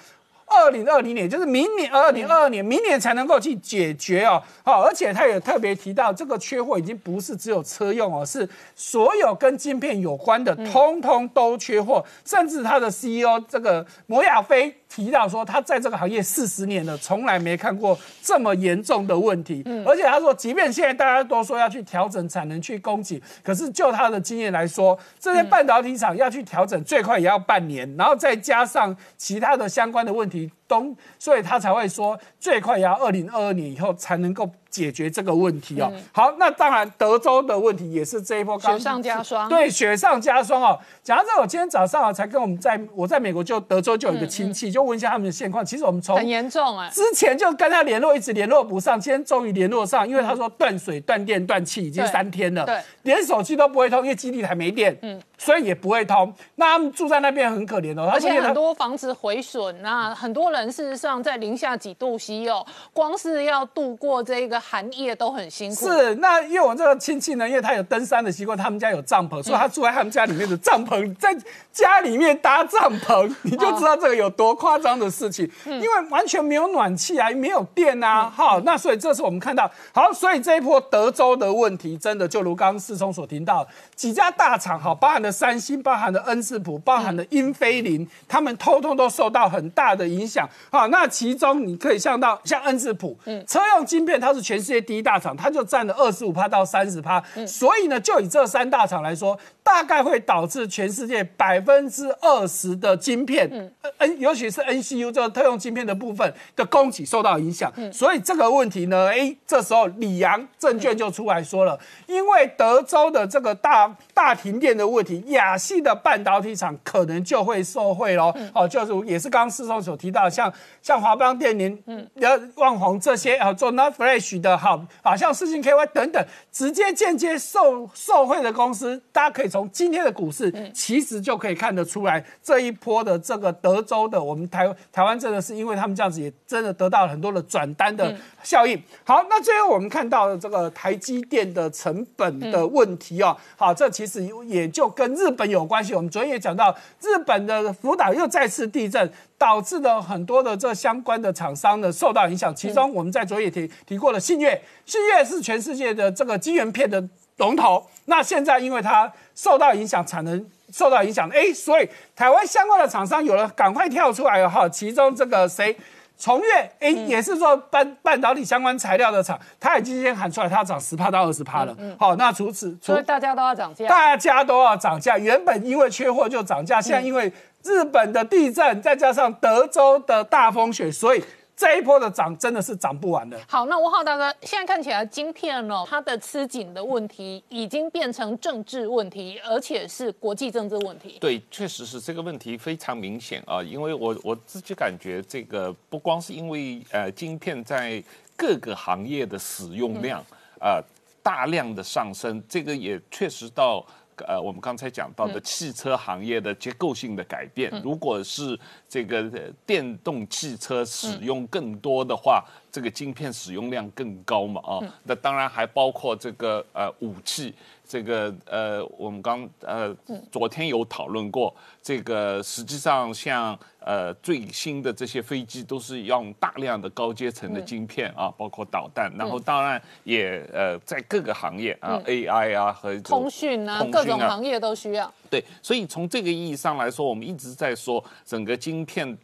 [SPEAKER 7] 二零二零年，就是明年二零二二年，明年才能够去解决哦。好，而且他也特别提到，这个缺货已经不是只有车用哦，是所有跟晶片有关的，通通都缺货，甚至他的 CEO 这个摩亚飞。提到说，他在这个行业四十年了，从来没看过这么严重的问题。嗯，而且他说，即便现在大家都说要去调整产能、去供给，可是就他的经验来说，这些半导体厂要去调整，最快也要半年，然后再加上其他的相关的问题，都，所以他才会说，最快也要二零二二年以后才能够解决这个问题哦。好，那当然德州的问题也是这一波刚
[SPEAKER 1] 雪上加霜
[SPEAKER 7] 对，雪上加霜哦。讲到这，我今天早上啊才跟我们在我在美国就德州就有一个亲戚，就问一下他们的现况。其实我们从
[SPEAKER 1] 很严重哎。
[SPEAKER 7] 之前就跟他联络，一直联络不上，今天终于联络上，因为他说断水、断电、断气已经三天了，
[SPEAKER 1] 对
[SPEAKER 7] 连手机都不会通，因为基地台没电，嗯，所以也不会通。那他们住在那边很可怜哦，
[SPEAKER 1] 而且很多房子毁损啊，很多人事实上在零下几度西哦，光是要度过这个寒夜都很辛苦。
[SPEAKER 7] 是，那因为我这个亲戚呢，因为他有登山的习惯，他们家有帐篷，所以他住在他们家里面的帐篷，在家里面搭帐篷，你就知道这个有多夸张的事情。因为完全没有暖气啊，没有电啊，好，那所以这是我们看到，好，所以这一波德州的问题，真的就如刚刚世聪所听到，几家大厂，好，包含了三星，包含了恩智浦，包含了英飞凌，他们通通都受到很大的影响。好，那其中你可以像到像恩智浦，车用晶片它是全世界第一大厂，它就占了二十五趴到三十趴，所以呢，就以这三大厂来说，大概会导致全世界百分之二十的晶片，嗯。N 尤其是 NCU 这个特用晶片的部分的供给受到影响。嗯。所以这个问题呢，哎，这时候里昂证券就出来说了，因为德州的这个大大停电的问题，亚细的半导体厂可能就会受惠喽。哦，就是也是刚刚师兄所提到的，像像华邦电、联、嗯、旺宏这些啊，做 Not Flash 的，好，好，像四信 KY 等等，直接间接受受惠的公司，大家可以从今天的股市，其实就可以看得出来，这一波的这个德州的，我们台台湾真的是因为他们这样子，也真的得到了很多的转单的效应。好，那最后我们看到的这个台积电的成本的问题哦，好，这其实也就跟日本有关系。我们昨天也讲到，日本的福岛又再次地震。导致了很多的这相关的厂商呢受到影响，其中我们在昨天也提提过了信越，信越是全世界的这个晶圆片的龙头，那现在因为它受到影响，产能受到影响，哎，所以台湾相关的厂商有了赶快跳出来了哈，其中这个谁？崇越，哎，也是做半半导体相关材料的厂，它已经先喊出来，它要涨十趴到二十趴了。好，那除此除
[SPEAKER 1] 所以大家都要涨价。
[SPEAKER 7] 大家都要涨价，原本因为缺货就涨价，现在因为日本的地震，再加上德州的大风雪，所以这一波的涨真的是涨不完的。
[SPEAKER 1] 好，那吴浩大哥，现在看起来晶片哦，它的吃紧的问题已经变成政治问题，而且是国际政治问题。
[SPEAKER 3] 对，确实是这个问题非常明显啊，因为我我自己感觉这个不光是因为呃晶片在各个行业的使用量啊、呃、大量的上升，这个也确实到。呃，我们刚才讲到的汽车行业的结构性的改变，如果是这个呃电动汽车使用更多的话，这个晶片使用量更高嘛啊，那当然还包括这个呃武器。这个呃，我们刚呃昨天有讨论过，这个实际上像呃最新的这些飞机都是用大量的高阶层的晶片啊，包括导弹，然后当然也呃在各个行业啊，AI 啊和
[SPEAKER 1] 通讯啊，各种行业都需要。
[SPEAKER 3] 对，所以从这个意义上来说，我们一直在说整个晶片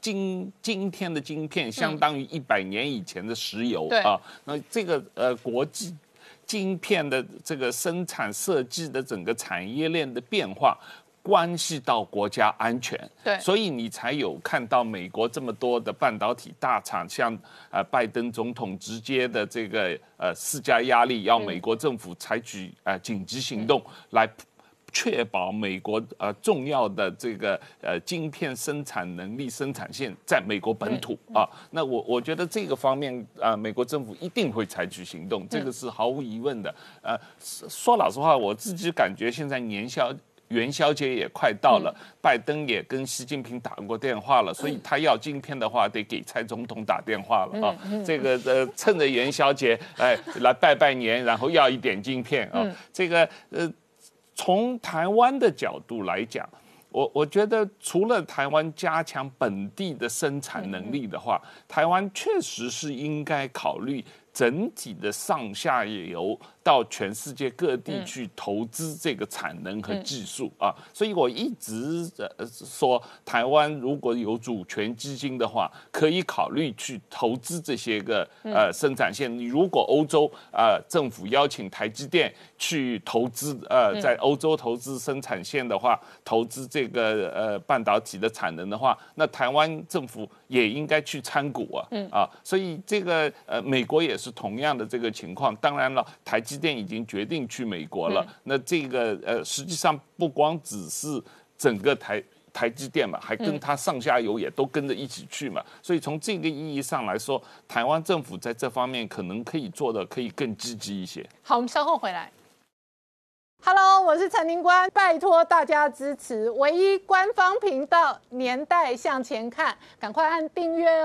[SPEAKER 3] 今今天的晶片相当于一百年以前的石油
[SPEAKER 1] 对。
[SPEAKER 3] 啊，那这个呃国际。晶片的这个生产设计的整个产业链的变化，关系到国家安全。
[SPEAKER 1] 对
[SPEAKER 3] 所以你才有看到美国这么多的半导体大厂，像呃拜登总统直接的这个呃施加压力，要美国政府采取呃紧急行动来。确保美国呃重要的这个呃晶片生产能力生产线在美国本土啊，那我我觉得这个方面啊、呃，美国政府一定会采取行动，这个是毫无疑问的。呃，说说老实话，我自己感觉现在年宵。元宵节也快到了，拜登也跟习近平打过电话了，所以他要晶片的话，得给蔡总统打电话了啊。这个呃，趁着元宵节，哎，来拜拜年，然后要一点晶片啊。这个呃。从台湾的角度来讲，我我觉得除了台湾加强本地的生产能力的话，台湾确实是应该考虑整体的上下游到全世界各地去投资这个产能和技术啊。所以我一直呃说，台湾如果有主权基金的话，可以考虑去投资这些个呃生产线。你如果欧洲啊政府邀请台积电去投资呃在欧洲投资生产线的话，投资这个呃半导体的产能的话，那台湾政府也应该去参股啊。嗯啊，所以这个呃美国也是同样的这个情况。当然了，台积电已经决定去美国了。那这个呃实际上不光只是整个台。台积电嘛，还跟它上下游也都跟着一起去嘛，所以从这个意义上来说，台湾政府在这方面可能可以做的可以更积极一些。
[SPEAKER 1] 好，我们稍后回来。Hello，我是陈宁官，拜托大家支持唯一官方频道《年代向前看》，赶快按订阅哦。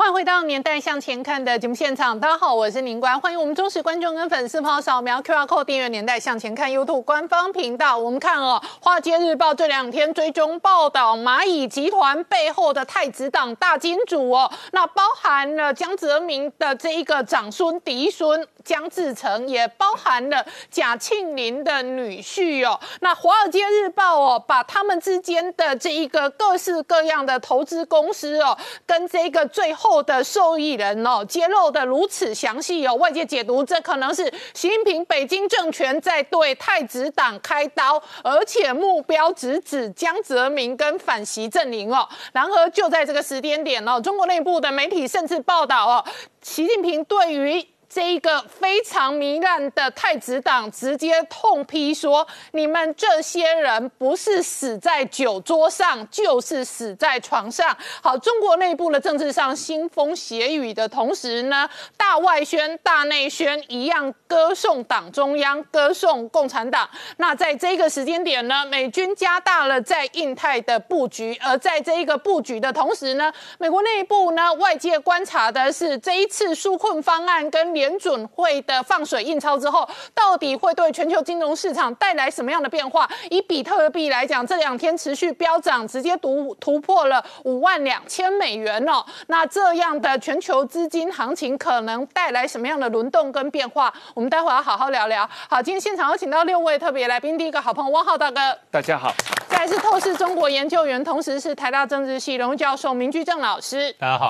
[SPEAKER 1] 欢迎回到《年代向前看》的节目现场，大家好，我是宁官，欢迎我们忠实观众跟粉丝朋友扫描 QR Code 订阅《年代向前看》YouTube 官方频道。我们看哦，《华尔街日报》这两天追踪报道蚂蚁集团背后的太子党大金主哦，那包含了江泽民的这一个长孙嫡孙江志成，也包含了贾庆林的女婿哦。那《华尔街日报》哦，把他们之间的这一个各式各样的投资公司哦，跟这个最后。的受益人哦，揭露的如此详细哦，外界解读这可能是习近平北京政权在对太子党开刀，而且目标直指江泽民跟反习阵营哦。然而就在这个时间点哦，中国内部的媒体甚至报道哦，习近平对于。这一个非常糜烂的太子党直接痛批说：“你们这些人不是死在酒桌上，就是死在床上。”好，中国内部的政治上腥风血雨的同时呢，大外宣、大内宣一样歌颂党中央，歌颂共产党。那在这个时间点呢，美军加大了在印太的布局，而在这一个布局的同时呢，美国内部呢，外界观察的是这一次纾困方案跟。联准会的放水印钞之后，到底会对全球金融市场带来什么样的变化？以比特币来讲，这两天持续飙涨，直接突突破了五万两千美元哦。那这样的全球资金行情可能带来什么样的轮动跟变化？我们待会要好好聊聊。好，今天现场有请到六位特别来宾，第一个好朋友汪浩大哥，
[SPEAKER 3] 大家好；
[SPEAKER 1] 再是透视中国研究员，同时是台大政治系荣誉教授明居正老师，
[SPEAKER 8] 大家好；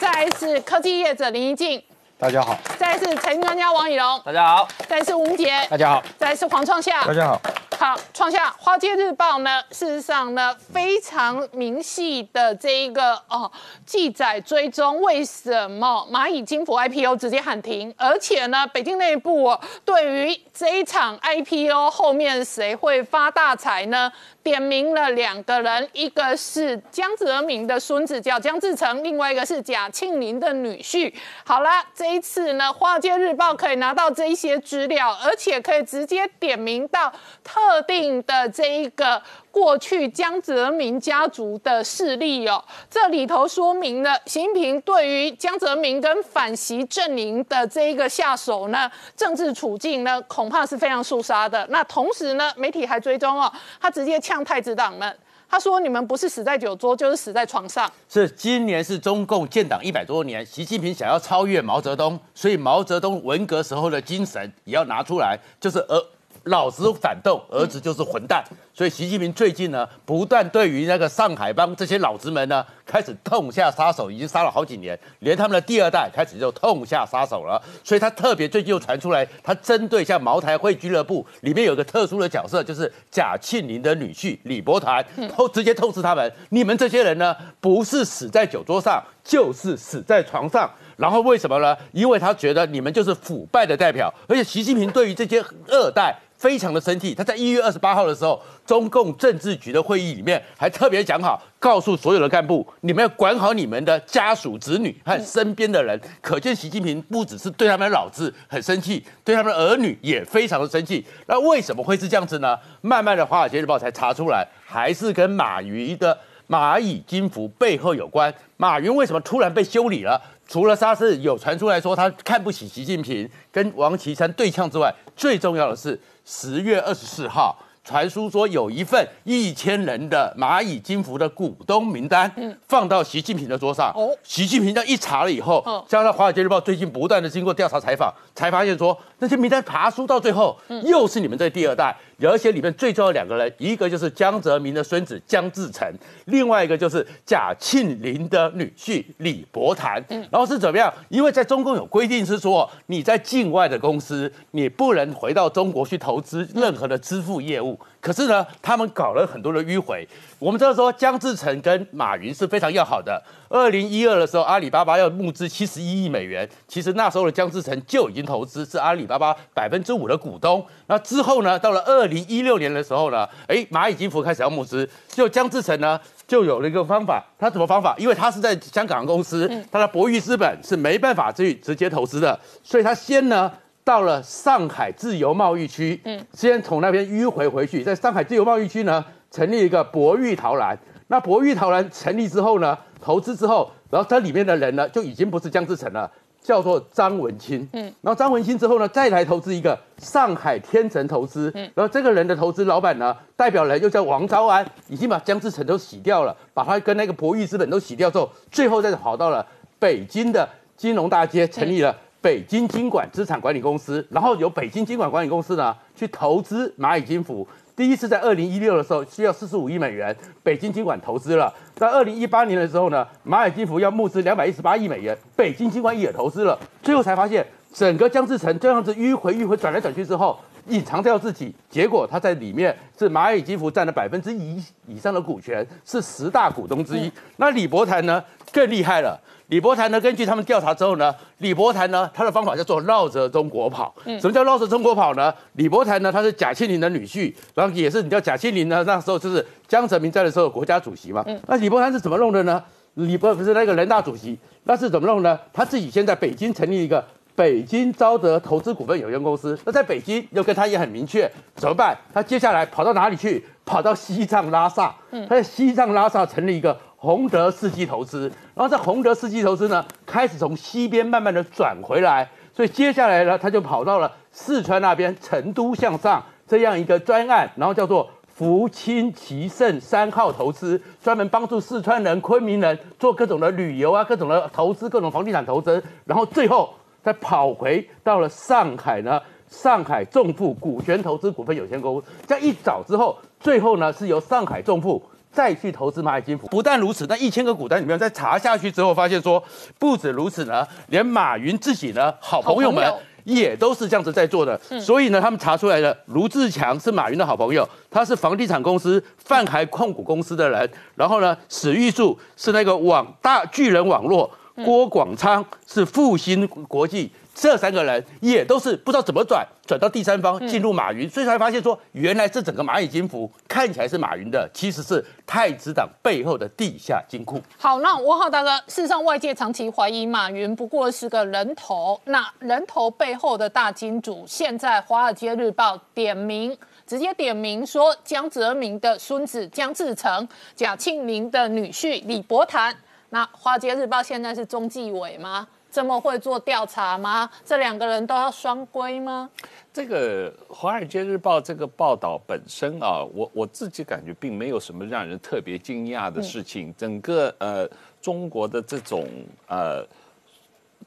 [SPEAKER 1] 再是科技业者林一静。
[SPEAKER 8] 大家好，
[SPEAKER 1] 再是财经专家王以龙，
[SPEAKER 5] 大家好；
[SPEAKER 1] 再是吴杰，
[SPEAKER 8] 大家好；
[SPEAKER 1] 再是黄创夏，
[SPEAKER 8] 大家好。
[SPEAKER 1] 好，创下《华街日报》呢，事实上呢，非常明细的这一个哦记载追踪，为什么蚂蚁金服 IPO 直接喊停？而且呢，北京内部对于这一场 IPO 后面谁会发大财呢？点名了两个人，一个是江泽民的孙子叫江志成，另外一个是贾庆林的女婿。好了，这一次呢，《华尔街日报》可以拿到这一些资料，而且可以直接点名到特。定的这一个过去江泽民家族的势力哦，这里头说明了习近平对于江泽民跟反习阵营的这一个下手呢，政治处境呢恐怕是非常肃杀的。那同时呢，媒体还追踪哦，他直接呛太子党们，他说你们不是死在酒桌，就是死在床上。
[SPEAKER 5] 是今年是中共建党一百多年，习近平想要超越毛泽东，所以毛泽东文革时候的精神也要拿出来，就是呃。老子反动，儿子就是混蛋。所以习近平最近呢，不断对于那个上海帮这些老子们呢，开始痛下杀手，已经杀了好几年，连他们的第二代开始就痛下杀手了。所以他特别最近又传出来，他针对像茅台会俱乐部里面有个特殊的角色，就是贾庆林的女婿李伯团，透直接透视他们，你们这些人呢，不是死在酒桌上，就是死在床上。然后为什么呢？因为他觉得你们就是腐败的代表，而且习近平对于这些二代。非常的生气，他在一月二十八号的时候，中共政治局的会议里面还特别讲好，告诉所有的干部，你们要管好你们的家属、子女和身边的人。可见习近平不只是对他们的老子很生气，对他们的儿女也非常的生气。那为什么会是这样子呢？慢慢的，《华尔街日报》才查出来，还是跟马云的蚂蚁金服背后有关。马云为什么突然被修理了？除了沙士有传出来说他看不起习近平，跟王岐山对呛之外，最重要的是。十月二十四号，传出说有一份一千人的蚂蚁金服的股东名单，放到习近平的桌上。
[SPEAKER 1] 哦。
[SPEAKER 5] 习近平这样一查了以后
[SPEAKER 1] 嗯，
[SPEAKER 5] 加上《华尔街日报》最近不断的经过调查采访，才发现说那些名单爬书到最后，又是你们这第二代，而且里面最重要的两个人，一个就是江泽民的孙子江志成，另外一个就是贾庆林的女婿李伯谈。然后是怎么样？因为在中共有规定是说，你在境外的公司，你不能回到中国去投资任何的支付业务。可是呢，他们搞了很多的迂回。我们知道说，江志成跟马云是非常要好的。二零一二的时候，阿里巴巴要募资七十一亿美元，其实那时候的江志成就已经投资，是阿里巴巴百分之五的股东。那之后呢，到了二零一六年的时候呢，哎，蚂蚁金服开始要募资，就江志成呢就有了一个方法，他什么方法？因为他是在香港的公司，他的博裕资本是没办法去直接投资的，所以他先呢。到了上海自由贸易区，嗯，先从那边迂回回去，在上海自由贸易区呢，成立一个博裕陶然。那博裕陶然成立之后呢，投资之后，然后它里面的人呢，就已经不是江志成了，叫做张文清，嗯，然后张文清之后呢，再来投资一个上海天成投资，嗯，然后这个人的投资老板呢，代表人又叫王昭安，已经把江志成都洗掉了，把他跟那个博裕资本都洗掉之后，最后再跑到了北京的金融大街，成立了。北京金管资产管理公司，然后由北京金管管理公司呢去投资蚂蚁金服。第一次在二零一六的时候需要四十五亿美元，北京金管投资了。在二零一八年的时候呢，蚂蚁金服要募资两百一十八亿美元，北京金管也投资了。最后才发现，整个江志成这样子迂回迂回转来转去之后，隐藏掉自己，结果他在里面是蚂蚁金服占了百分之一以上的股权，是十大股东之一。那李伯谈呢更厉害了。李伯谈呢，根据他们调查之后呢，李伯谈呢，他的方法叫做绕着中国跑。什么叫绕着中国跑呢？李伯谈呢，他是贾庆林的女婿，然后也是你知道贾庆林呢，那时候就是江泽民在的时候国家主席嘛。那李伯谈是怎么弄的呢？李伯不是那个人大主席，那是怎么弄呢？他自己先在北京成立一个北京招德投资股份有限公司。那在北京又跟他也很明确，怎么办？他接下来跑到哪里去？跑到西藏拉萨，他在西藏拉萨成立一个洪德世纪投资，然后在洪德世纪投资呢，开始从西边慢慢的转回来，所以接下来呢，他就跑到了四川那边成都向上这样一个专案，然后叫做福清奇胜三号投资，专门帮助四川人、昆明人做各种的旅游啊，各种的投资，各种房地产投资，然后最后再跑回到了上海呢。上海众富股权投资股份有限公司，这样一找之后，最后呢是由上海众富再去投资蚂蚁金服。不但如此，那一千个股单里面再查下去之后，发现说不止如此呢，连马云自己呢好朋友们也都是这样子在做的。所以呢，他们查出来了，卢志强是马云的好朋友，他是房地产公司泛海控股公司的人。然后呢，史玉柱是那个网大巨人网络，郭广昌是复兴国际。这三个人也都是不知道怎么转，转到第三方进入马云，所以才发现说，原来这整个蚂蚁金服看起来是马云的，其实是太子党背后的地下金库。
[SPEAKER 1] 好，那我好大哥，事实上外界长期怀疑马云不过是个人头，那人头背后的大金主，现在《华尔街日报》点名，直接点名说江泽民的孙子江志成、贾庆林的女婿李伯谈。那《华尔街日报》现在是中纪委吗？这么会做调查吗？这两个人都要双规吗？
[SPEAKER 3] 这个《华尔街日报》这个报道本身啊，我我自己感觉并没有什么让人特别惊讶的事情。整个呃中国的这种呃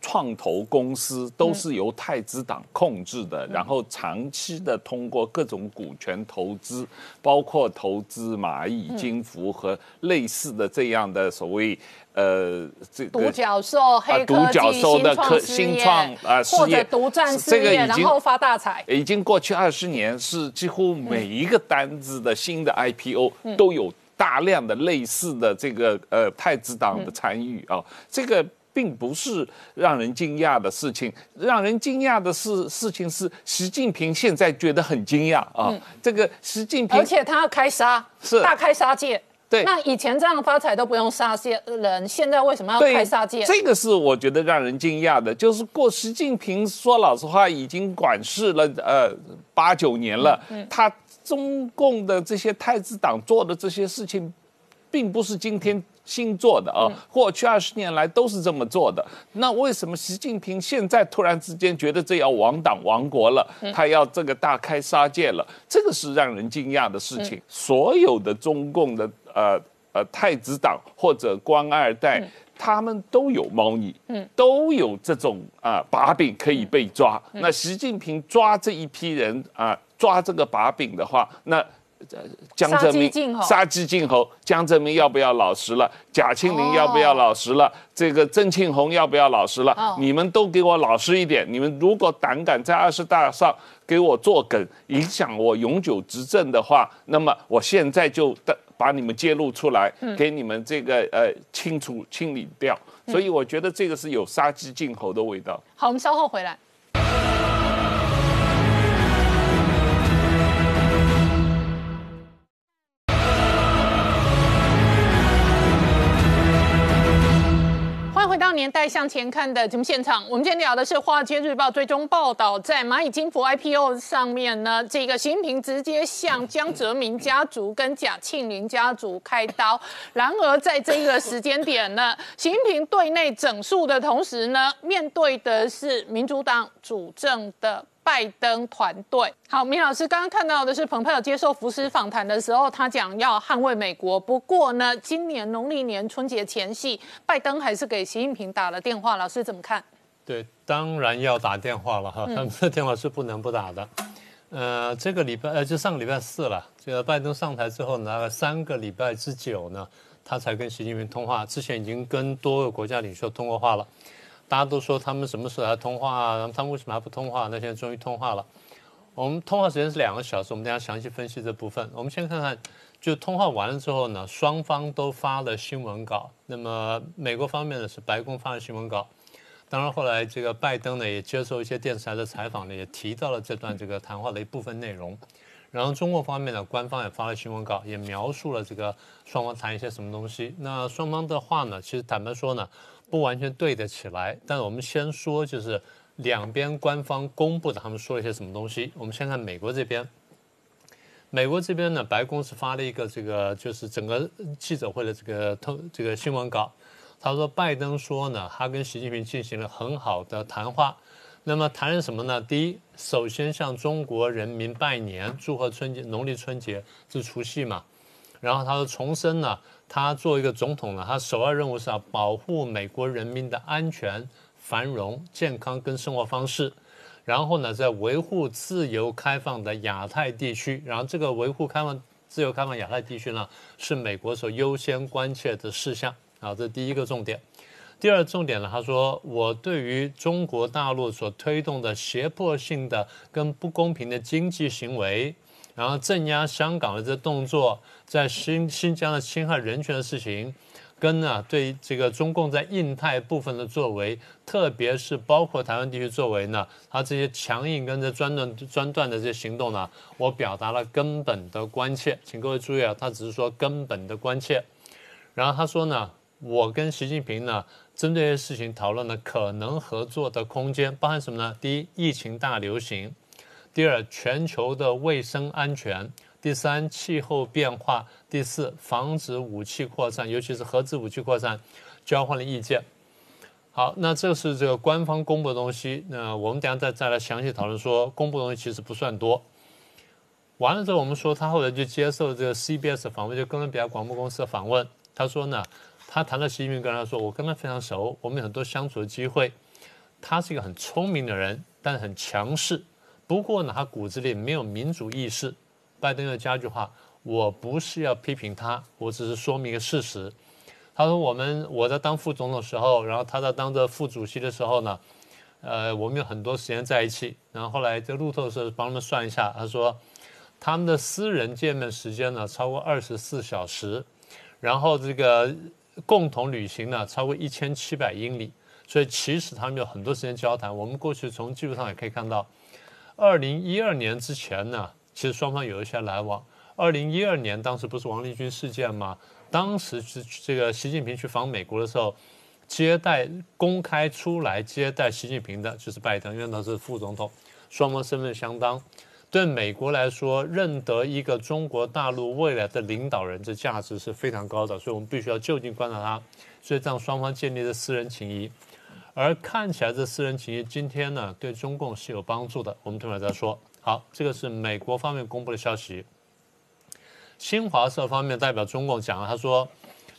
[SPEAKER 3] 创投公司都是由太子党控制的，然后长期的通过各种股权投资，包括投资蚂蚁金服和类似的这样的所谓呃这个
[SPEAKER 1] 独角兽、黑科
[SPEAKER 3] 独角
[SPEAKER 1] 技、
[SPEAKER 3] 兽的科
[SPEAKER 1] 新
[SPEAKER 3] 新创啊
[SPEAKER 1] 或者独占事业，
[SPEAKER 3] 这个已经
[SPEAKER 1] 然后发大财。
[SPEAKER 3] 已经过去二十年，是几乎每一个单子的新的 IPO
[SPEAKER 1] 嗯
[SPEAKER 3] 都有大量的类似的这个呃太子党的参与啊，这个。并不是让人惊讶的事情，让人惊讶的事事情是习近平现在觉得很惊讶啊。这个习近平
[SPEAKER 1] 嗯而且他要开杀，
[SPEAKER 3] 是
[SPEAKER 1] 大开杀戒。
[SPEAKER 3] 对
[SPEAKER 1] 那以前这样发财都不用杀些人，现在为什么要
[SPEAKER 3] 对
[SPEAKER 1] 开杀戒？
[SPEAKER 3] 这个是我觉得让人惊讶的，就是过习近平说老实话已经管事了呃八九年了，
[SPEAKER 1] 嗯
[SPEAKER 3] 他中共的这些太子党做的这些事情，并不是今天。新做的啊，过去二十年来都是这么做的。那为什么习近平现在突然之间觉得这要亡党亡国了？他要这个大开杀戒了？这个是让人惊讶的事情。所有的中共的呃呃太子党或者官二代。他们都有猫腻，嗯，都有这种啊把柄可以被抓。那习近平抓这一批人啊，抓这个把柄的话，那
[SPEAKER 1] 江泽民
[SPEAKER 3] 杀鸡儆猴，江泽民要不要老实了？贾庆林要不要老实了？这个郑庆红要不要老实了？你们都给我老实一点！你们如果胆敢在二十大上给我做梗，影响我永久执政的话，那么我现在就的。把你们揭露出来，给你们这个呃清除清理掉，所以我觉得这个是有杀鸡儆猴的味道。
[SPEAKER 1] 好，我们稍后回来。年代向前看的节目现场，我们今天聊的是《华尔街日报》最终报道，在蚂蚁金服 IPO 上面呢，这个习近平直接向江泽民家族跟贾庆林家族开刀。然而，在这个时间点呢，习近平对内整肃的同时呢，面对的是民主党主政的。拜登团队，好，明老师刚刚看到的是蓬佩奥接受福斯访谈的时候，他讲要捍卫美国。不过呢，今年农历年春节前夕，拜登还是给习近平打了电话。老师怎么看？
[SPEAKER 8] 对，当然要打电话了哈，他们的电话是不能不打的。呃，这个礼拜呃，就上个礼拜四了，这个拜登上台之后呢，大概三个礼拜之久呢，他才跟习近平通话。之前已经跟多个国家领袖通过话了。大家都说他们什么时候来通话啊？他们为什么还不通话？那现在终于通话了。我们通话时间是两个小时，我们等下详细分析这部分。我们先看看，就通话完了之后呢，双方都发了新闻稿。那么美国方面呢是白宫发了新闻稿，当然后来这个拜登呢也接受一些电视台的采访呢，也提到了这段这个谈话的一部分内容。然后中国方面呢，官方也发了新闻稿，也描述了这个双方谈一些什么东西。那双方的话呢，其实坦白说呢。不完全对得起来，但我们先说，就是两边官方公布的，他们说了一些什么东西。我们先看美国这边，美国这边呢，白宫是发了一个这个，就是整个记者会的这个通这个新闻稿。他说，拜登说呢，他跟习近平进行了很好的谈话。那么谈了什么呢？第一，首先向中国人民拜年，祝贺春节，农历春节是除夕嘛。然后他说，重申呢。他作为一个总统呢，他首要任务是要保护美国人民的安全、繁荣、健康跟生活方式，然后呢，在维护自由开放的亚太地区，然后这个维护开放、自由开放亚太地区呢，是美国所优先关切的事项啊，这第一个重点。第二重点呢，他说，我对于中国大陆所推动的胁迫性的跟不公平的经济行为。然后镇压香港的这动作，在新新疆的侵害人权的事情，跟呢对这个中共在印太部分的作为，特别是包括台湾地区作为呢，他这些强硬跟这专断专断的这些行动呢，我表达了根本的关切，请各位注意啊，他只是说根本的关切。然后他说呢，我跟习近平呢，针对这些事情讨论了可能合作的空间，包含什么呢？第一，疫情大流行。第二，全球的卫生安全；第三，气候变化；第四，防止武器扩散，尤其是核子武器扩散，交换了意见。好，那这是这个官方公布的东西。那我们等下再再来详细讨论，说公布的东西其实不算多。完了之后，我们说他后来就接受这个 CBS 访问，就哥伦比亚广播公司的访问。他说呢，他谈到习近平，跟他说，我跟他非常熟，我们有很多相处的机会。他是一个很聪明的人，但是很强势。不过呢，他骨子里没有民主意识。拜登又加句话：“我不是要批评他，我只是说明一个事实。”他说：“我们我在当副总统的时候，然后他在当着副主席的时候呢，呃，我们有很多时间在一起。然后后来在路透的时候帮他们算一下，他说他们的私人见面时间呢超过二十四小时，然后这个共同旅行呢超过一千七百英里。所以其实他们有很多时间交谈。我们过去从技术上也可以看到。”二零一二年之前呢，其实双方有一些来往。二零一二年当时不是王立军事件吗？当时是这个习近平去访美国的时候，接待公开出来接待习近平的就是拜登，因为他是副总统，双方身份相当。对美国来说，认得一个中国大陆未来的领导人，这价值是非常高的，所以我们必须要就近观察他。所以让双方建立了私人情谊，而看起来这私人情谊今天呢，对中共是有帮助的。我们等会儿再说。好，这个是美国方面公布的消息。新华社方面代表中共讲了，他说，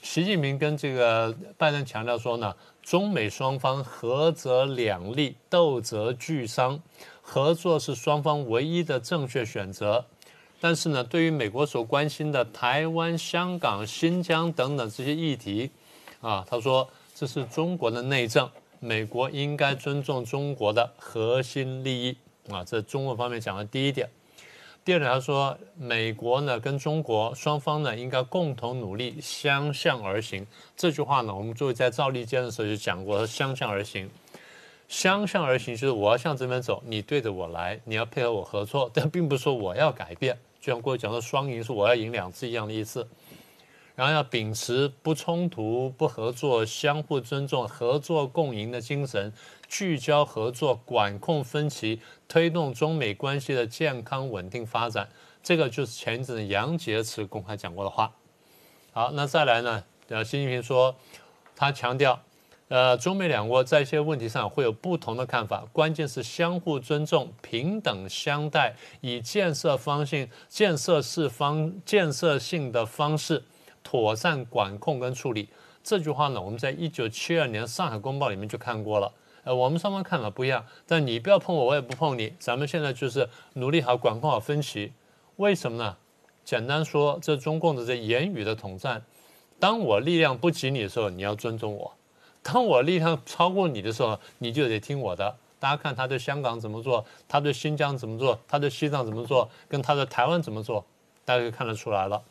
[SPEAKER 8] 习近平跟这个拜登强调说呢，中美双方合则两利，斗则俱伤，合作是双方唯一的正确选择。但是呢，对于美国所关心的台湾、香港、新疆等等这些议题，啊，他说这是中国的内政，美国应该尊重中国的核心利益。啊，这中国方面讲的第一点。第二点，他说美国呢跟中国双方呢应该共同努力，相向而行。这句话呢，我们作为在赵立坚的时候就讲过，相向而行。相向而行就是我要向这边走，你对着我来，你要配合我合作，但并不是说我要改变。就像过去讲的双赢是我要赢两次一样的意思。然后要秉持不冲突、不合作、相互尊重、合作共赢的精神，聚焦合作，管控分歧，推动中美关系的健康稳定发展。这个就是前一阵杨洁篪公开讲过的话。好，那再来呢？呃，习近平说，他强调，呃，中美两国在一些问题上会有不同的看法，关键是相互尊重、平等相待，以建设方性、建设式方、建设性的方式。妥善管控跟处理这句话呢，我们在一九七二年《上海公报》里面就看过了。呃，我们双方看法不一样，但你不要碰我，我也不碰你。咱们现在就是努力好管控好分歧。为什么呢？简单说，这中共的这言语的统战。当我力量不及你的时候，你要尊重我；当我力量超过你的时候，你就得听我的。大家看他对香港怎么做，他对新疆怎么做，他对西藏怎么做，跟他的台湾怎么做，大家就看得出来了。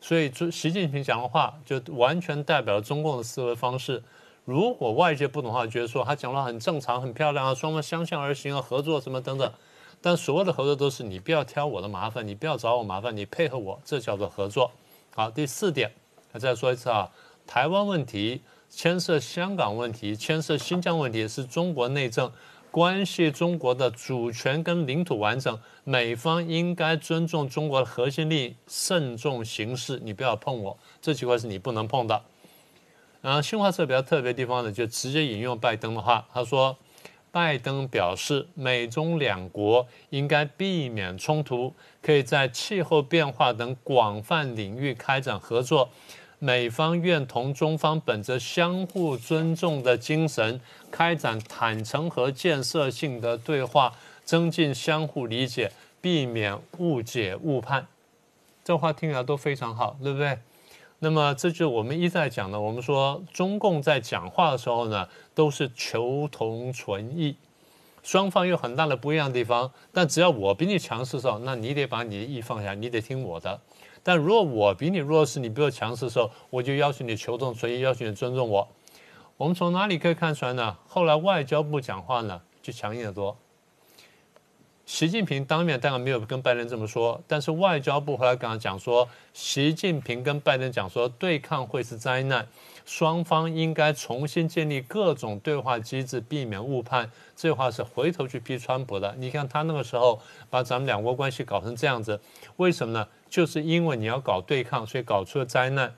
[SPEAKER 8] 所以，习近平讲的话，就完全代表了中共的思维方式。如果外界不懂的话，觉得说他讲的很正常、很漂亮啊，双方相向而行啊，合作什么等等。但所有的合作都是你不要挑我的麻烦，你不要找我麻烦，你配合我，这叫做合作。好，第四点，再说一次啊，台湾问题牵涉香港问题，牵涉新疆问题，是中国内政。关系中国的主权跟领土完整，美方应该尊重中国的核心利益，慎重行事。你不要碰我，这句话是你不能碰的。然后新华社比较特别的地方呢，就直接引用拜登的话，他说：“拜登表示，美中两国应该避免冲突，可以在气候变化等广泛领域开展合作。”美方愿同中方本着相互尊重的精神，开展坦诚和建设性的对话，增进相互理解，避免误解误判。这话听起来都非常好，对不对？那么这就我们一再讲的，我们说中共在讲话的时候呢，都是求同存异，双方有很大的不一样的地方，但只要我比你强势的时候，那你得把你的意放下，你得听我的。但如果我比你弱势，你比我强势的时候，我就要求你求同存异，要求你尊重我。我们从哪里可以看出来呢？后来外交部讲话呢，就强硬得多。习近平当面当然没有跟拜登这么说，但是外交部后来跟他讲说，习近平跟拜登讲说，对抗会是灾难，双方应该重新建立各种对话机制，避免误判。这话是回头去批川普的。你看他那个时候把咱们两国关系搞成这样子，为什么呢？就是因为你要搞对抗，所以搞出了灾难，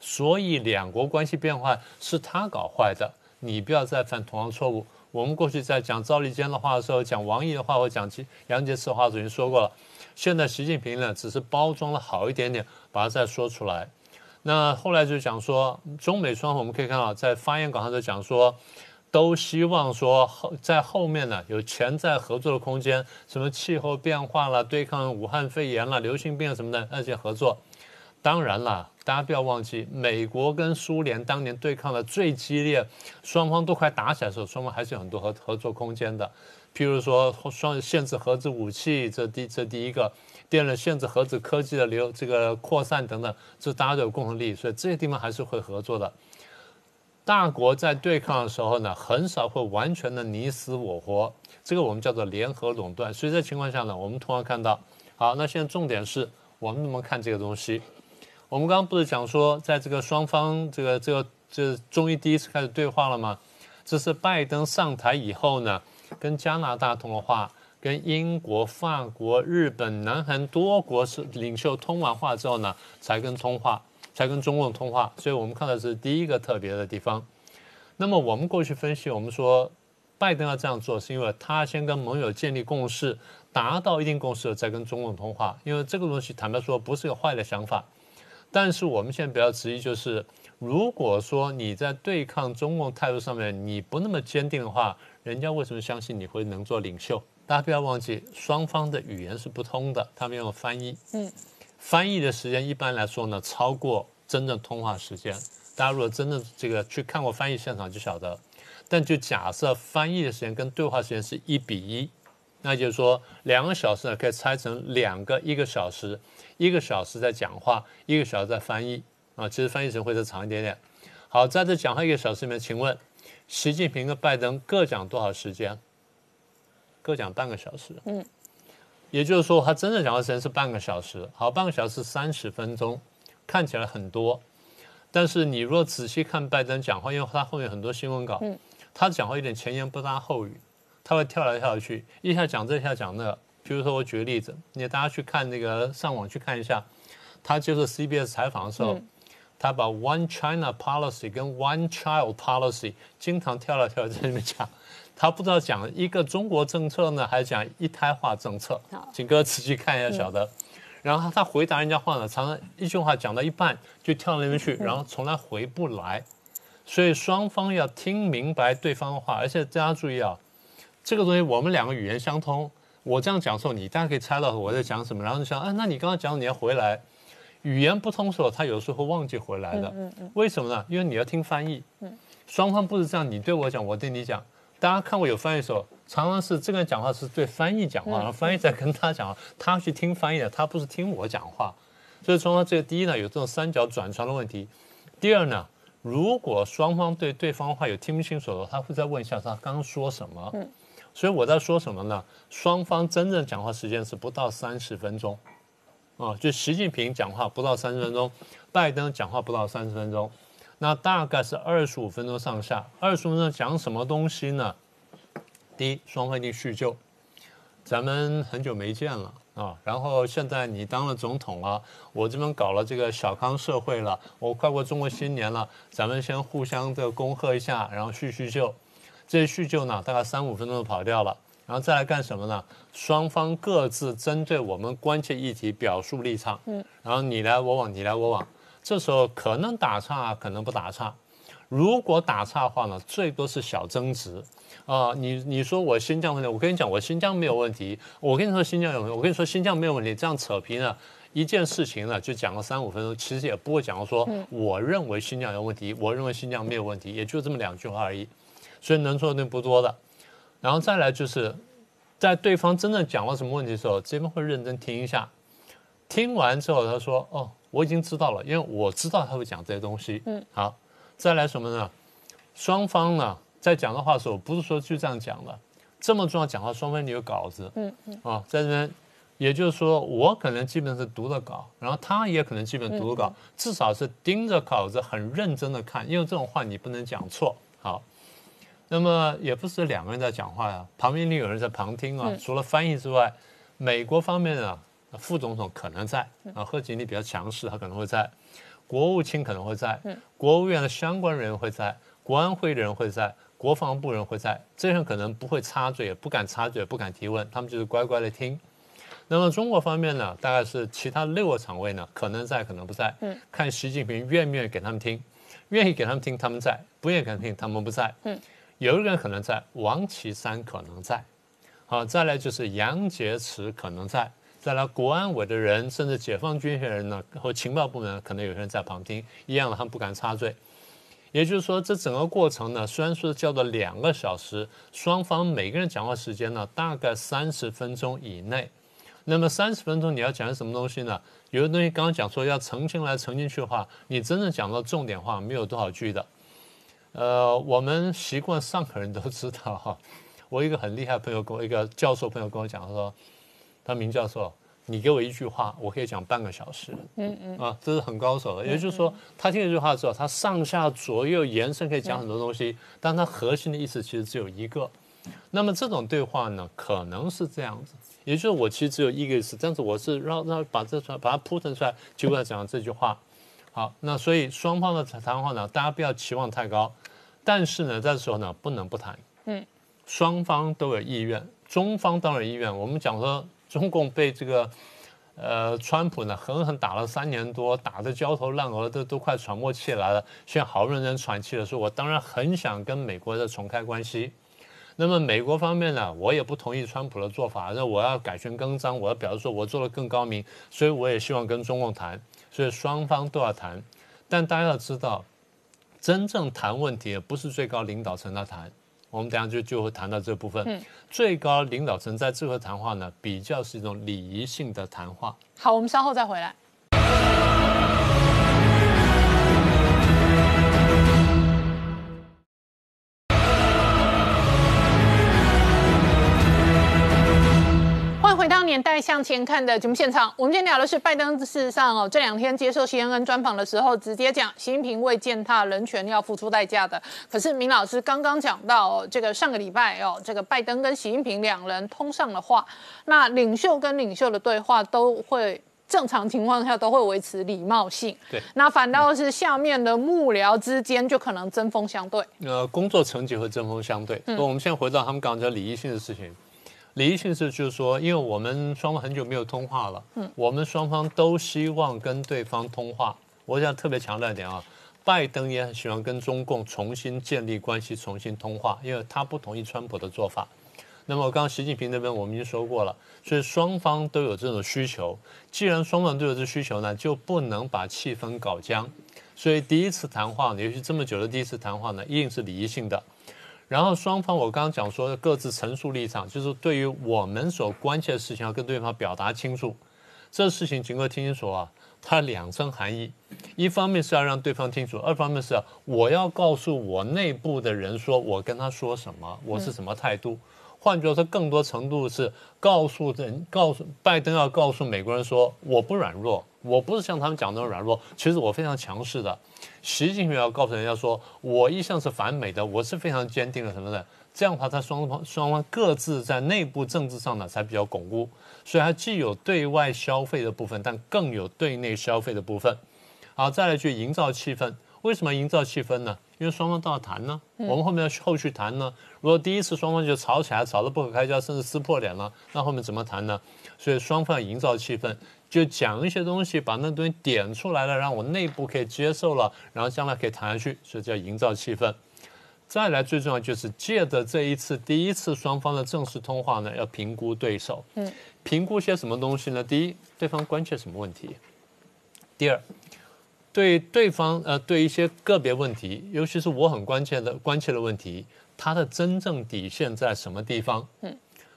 [SPEAKER 8] 所以两国关系变坏是他搞坏的，你不要再犯同样错误。我们过去在讲赵立坚的话的时候，讲王毅的话，或讲杨洁篪的话，已经说过了。现在习近平呢，只是包装的好一点点，把它再说出来。那后来就讲说，中美双方我们可以看到，在发言稿上就讲说。都希望说后在后面呢有潜在合作的空间，什么气候变化了、对抗武汉肺炎了、流行病什么的那些合作。当然了，大家不要忘记，美国跟苏联当年对抗的最激烈，双方都快打起来的时候，双方还是有很多合合作空间的。譬如说双限制核子武器，这第这第一个；第二，限制核子科技的流这个扩散等等，这大家都有共同利益，所以这些地方还是会合作的。大国在对抗的时候呢，很少会完全的你死我活，这个我们叫做联合垄断。所以这情况下呢，我们通常看到，好，那现在重点是我们怎么看这个东西？我们刚刚不是讲说，在这个双方这个这个这终于第一次开始对话了吗？这是拜登上台以后呢，跟加拿大通了话，跟英国、法国、日本、南韩多国是领袖通完话之后呢，才跟通话，才跟中共通话。所以我们看到是第一个特别的地方。那么我们过去分析，我们说拜登要这样做，是因为他先跟盟友建立共识，达到一定共识再跟中共通话。因为这个东西坦白说不是个坏的想法，但是我们现在比较质疑就是，如果说你在对抗中共态度上面你不那么坚定的话，人家为什么相信你会能做领袖？大家不要忘记，双方的语言是不通的，他们用翻译。嗯，翻译的时间一般来说呢，超过真正通话时间。大家如果真的这个去看过翻译现场就晓得。但就假设翻译的时间跟对话时间是一比一，那就是说两个小时呢可以拆成两个一个小时，一个小时在讲话，一个小时在翻译。啊，其实翻译时间会再长一点点。好，在这讲话一个小时里面，请问习近平跟拜登各讲多少时间？各讲半个小时，嗯，也就是说，他真正讲话时间是半个小时。好，半个小时三十分钟，看起来很多，但是你若仔细看拜登讲话，因为他后面很多新闻稿，嗯，他讲话有点前言不搭后语，他会跳来跳去，一下讲这，一下讲那。比如说，我举个例子，你大家去看那个上网去看一下，他接受 CBS 采访的时候，他把 One China Policy 跟 One Child Policy 经常跳来跳去在里面讲。他不知道讲一个中国政策呢，还是讲一胎化政策？请各位仔细看一下，晓得。然后他回答人家话呢，常常一句话讲到一半就跳到那边去，然后从来回不来。所以双方要听明白对方的话，而且大家注意啊，这个东西我们两个语言相通，我这样讲的时候，你大家可以猜到我在讲什么，然后你想，啊，那你刚刚讲你要回来，语言不通的时候，他有时候会忘记回来的。为什么呢？因为你要听翻译。双方不是这样，你对我讲，我对你讲。大家看过有翻译的时候，常常是这个人讲话是对翻译讲话，然后翻译在跟他讲话，他去听翻译的，他不是听我讲话。所以双方这个第一呢，有这种三角转传的问题；第二呢，如果双方对对方话有听不清楚的，他会再问一下他刚刚说什么。嗯。所以我在说什么呢？双方真正讲话时间是不到三十分钟，啊，就习近平讲话不到三十分钟，拜登讲话不到三十分钟。那大概是二十五分钟上下，二十五分钟讲什么东西呢？第一，双方一定叙旧，咱们很久没见了啊。然后现在你当了总统了，我这边搞了这个小康社会了，我快过中国新年了，咱们先互相的恭贺一下，然后叙叙旧。这叙旧呢，大概三五分钟就跑掉了，然后再来干什么呢？双方各自针对我们关切议题表述立场，嗯，然后你来我往，你来我往。这时候可能打岔，可能不打岔。如果打岔的话呢，最多是小争执。啊，你你说我新疆问题，我跟你讲，我新疆没有问题。我跟你说新疆有问题，我跟你说新疆没有问题。这样扯皮呢，一件事情呢就讲了三五分钟，其实也不会讲说我认为新疆有问题，我认为新疆没有问题，也就这么两句话而已。所以能说的不多的。然后再来就是在对方真正讲了什么问题的时候，这边会认真听一下。听完之后，他说：“哦。”我已经知道了，因为我知道他会讲这些东西。嗯，好，再来什么呢？双方呢在讲的话的时候，不是说就这样讲的，这么重要讲话，双方你有稿子。嗯嗯，啊，在这边，也就是说，我可能基本是读了稿，然后他也可能基本读了稿，至少是盯着稿子很认真的看，因为这种话你不能讲错。好，那么也不是两个人在讲话呀，旁边你有人在旁听啊。除了翻译之外，美国方面啊。副总统可能在啊，贺锦丽比较强势，他可能会在；国务卿可能会在，国务院的相关人员会在，国安会的人会在，国防部人会在。这些人可能不会插嘴，也不敢插嘴，不敢提问，他们就是乖乖的听。那么中国方面呢，大概是其他六个场位呢，可能在，可能不在。嗯，看习近平愿不愿意给他们听，愿意给他们听，他们在；不愿意给他们听，他们不在。嗯，有一个人可能在，王岐山可能在。好，再来就是杨洁篪可能在。再来，国安委的人，甚至解放军的人呢，和情报部门可能有些人在旁听，一样的，他们不敢插嘴。也就是说，这整个过程呢，虽然说叫做两个小时，双方每个人讲话时间呢，大概三十分钟以内。那么三十分钟你要讲什么东西呢？有的东西刚刚讲说要澄清来澄清去的话，你真正讲到重点话，没有多少句的。呃，我们习惯上海人都知道哈。我一个很厉害朋友跟我一个教授朋友跟我讲说。他明教授，你给我一句话，我可以讲半个小时。嗯嗯，啊，这是很高手的。也就是说，他听一句话之后，他上下左右延伸可以讲很多东西，但他核心的意思其实只有一个。那么这种对话呢，可能是这样子，也就是我其实只有一个意思，但是我是让让把这出来把它铺陈出来，结果要讲这句话。好，那所以双方的谈话呢，大家不要期望太高，但是呢，在这时候呢，不能不谈。嗯，双方都有意愿，中方当然有意愿。我们讲说中共被这个。呃，川普呢狠狠打了三年多，打得焦头烂额，都都快喘不过气来了。现在好不容易喘气了，说我当然很想跟美国的重开关系。那么美国方面呢，我也不同意川普的做法，那我要改弦更张，我要表示说我做的更高明，所以我也希望跟中共谈，所以双方都要谈。但大家要知道，真正谈问题不是最高领导层来谈。我们等下就就会谈到这部分。最高领导层在这个谈话呢，比较是一种礼仪性的谈话。
[SPEAKER 1] 好，我们稍后再回来。年代向前看的节目现场，我们今天聊的是拜登。事实上哦，这两天接受 CNN 专访的时候，直接讲习近平为践踏人权要付出代价的。可是明老师刚刚讲到，这个上个礼拜哦，这个拜登跟习近平两人通上了话，那领袖跟领袖的对话都会正常情况下都会维持礼貌性。
[SPEAKER 8] 对，
[SPEAKER 1] 那反倒是下面的幕僚之间就可能针锋相对。
[SPEAKER 8] 呃，工作成绩会针锋相对。那我们现在回到他们刚刚讲礼仪性的事情。礼仪性是就是说，因为我们双方很久没有通话了，嗯，我们双方都希望跟对方通话。我想特别强调一点啊，拜登也很喜欢跟中共重新建立关系，重新通话，因为他不同意川普的做法。那么刚刚习近平那边我们已经说过了，所以双方都有这种需求。既然双方都有这需求呢，就不能把气氛搞僵。所以第一次谈话，尤其这么久的第一次谈话呢，一定是礼仪性的。然后双方，我刚刚讲说各自陈述立场，就是对于我们所关切的事情，要跟对方表达清楚。这事情，请各位听清楚啊，它两层含义：一方面是要让对方清楚，二方面是我要告诉我内部的人说，我跟他说什么，我是什么态度。换句话说，更多程度是告诉人，告诉拜登要告诉美国人说，我不软弱，我不是像他们讲的软弱，其实我非常强势的。习近平要告诉人家说，我一向是反美的，我是非常坚定的什么的。这样的话，他双方双方各自在内部政治上呢才比较巩固。所以它既有对外消费的部分，但更有对内消费的部分。好，再来去营造气氛。为什么营造气氛呢？因为双方都要谈呢。我们后面要后续谈呢。如果第一次双方就吵起来，吵得不可开交，甚至撕破脸了，那后面怎么谈呢？所以双方要营造气氛。就讲一些东西，把那东西点出来了，让我内部可以接受了，然后将来可以谈下去，所以叫营造气氛。再来，最重要就是借着这一次第一次双方的正式通话呢，要评估对手。嗯，评估些什么东西呢？第一，对方关切什么问题？第二，对对方呃，对一些个别问题，尤其是我很关切的关切的问题，他的真正底线在什么地方？嗯，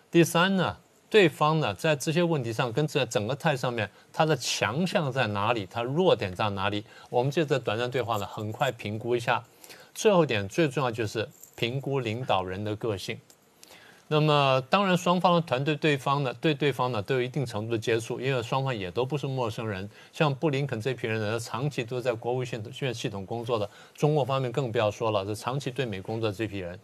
[SPEAKER 8] 第三呢？对方呢，在这些问题上跟这整个态上面，他的强项在哪里？他弱点在哪里？我们借着短暂对话呢，很快评估一下。最后一点最重要就是评估领导人的个性。那么当然，双方的团队对方呢，对对方呢都有一定程度的接触，因为双方也都不是陌生人。像布林肯这批人呢，长期都在国务院院系统工作的，中国方面更不要说了，是长期对美工作的这批人。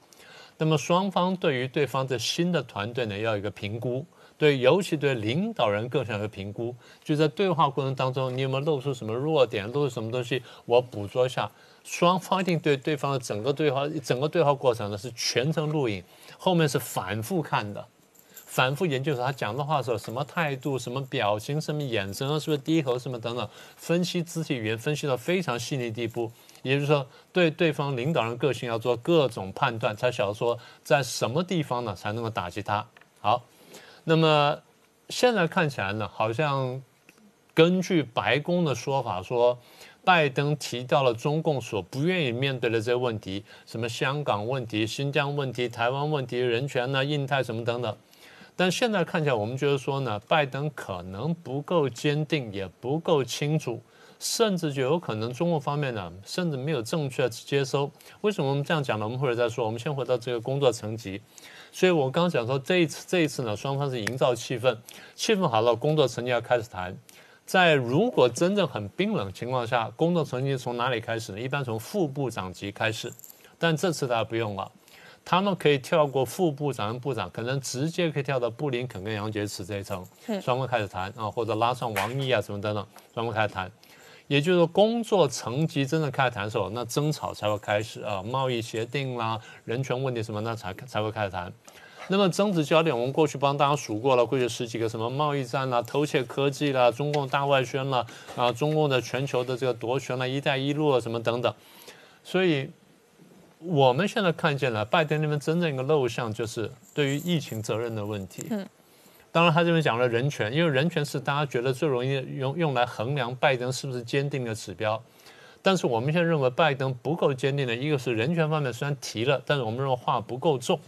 [SPEAKER 8] 那么双方对于对方的新的团队呢，要有一个评估。对，尤其对领导人各项的评估，就在对话过程当中，你有没有露出什么弱点，露出什么东西，我捕捉一下。双方一定对对方的整个对话，整个对话过程呢是全程录影，后面是反复看的，反复研究他讲的话时候什么态度、什么表情、什么眼神啊是不是低头什么等等，分析肢体语言，分析到非常细腻地步。也就是说，对对方领导人个性要做各种判断，才晓得说在什么地方呢才能够打击他。好。那么现在看起来呢，好像根据白宫的说法说，拜登提到了中共所不愿意面对的这些问题，什么香港问题、新疆问题、台湾问题、人权呢、印太什么等等。但现在看起来，我们觉得说呢，拜登可能不够坚定，也不够清楚，甚至就有可能中国方面呢，甚至没有正确接收。为什么我们这样讲呢？我们或者再说。我们先回到这个工作层级。所以我刚刚讲说，这一次这一次呢，双方是营造气氛，气氛好了，工作层级要开始谈。在如果真正很冰冷情况下，工作成绩从哪里开始呢？一般从副部长级开始，但这次大家不用了。他们可以跳过副部长跟部长，可能直接可以跳到布林肯跟杨洁篪这一层，双方开始谈啊，或者拉上王毅啊什么等等，双方开始谈。也就是说，工作层级真正开始谈的时候，那争吵才会开始啊，贸易协定啦、人权问题什么，那才才会开始谈。那么争执焦点，我们过去帮大家数过了，过去十几个什么贸易战啦、偷窃科技啦、中共大外宣啦、啊中共的全球的这个夺权啦、一带一路啊什么等等。所以我们现在看见了拜登那边真正一个漏项，就是对于疫情责任的问题。嗯。当然，他这边讲了人权，因为人权是大家觉得最容易用用来衡量拜登是不是坚定的指标。但是我们现在认为拜登不够坚定的一个是人权方面虽然提了，但是我们认为话不够重。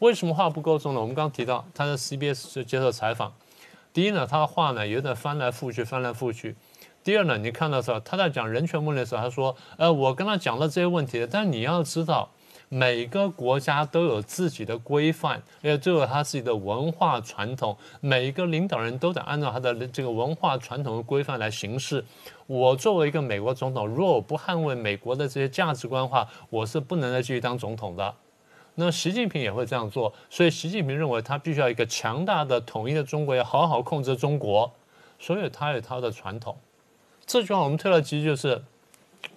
[SPEAKER 8] 为什么话不够重呢？我们刚刚提到他在 CBS 就接受采访，第一呢，他的话呢有点翻来覆去，翻来覆去。第二呢，你看到时候他在讲人权问题的时候，他说：“呃，我跟他讲了这些问题，但你要知道。”每个国家都有自己的规范，也都有他自己的文化传统。每一个领导人都得按照他的这个文化传统的规范来行事。我作为一个美国总统，如果我不捍卫美国的这些价值观的话，我是不能再继续当总统的。那习近平也会这样做，所以习近平认为他必须要一个强大的统一的中国，要好好控制中国。所以他有他的传统。这句话我们推到极致就是。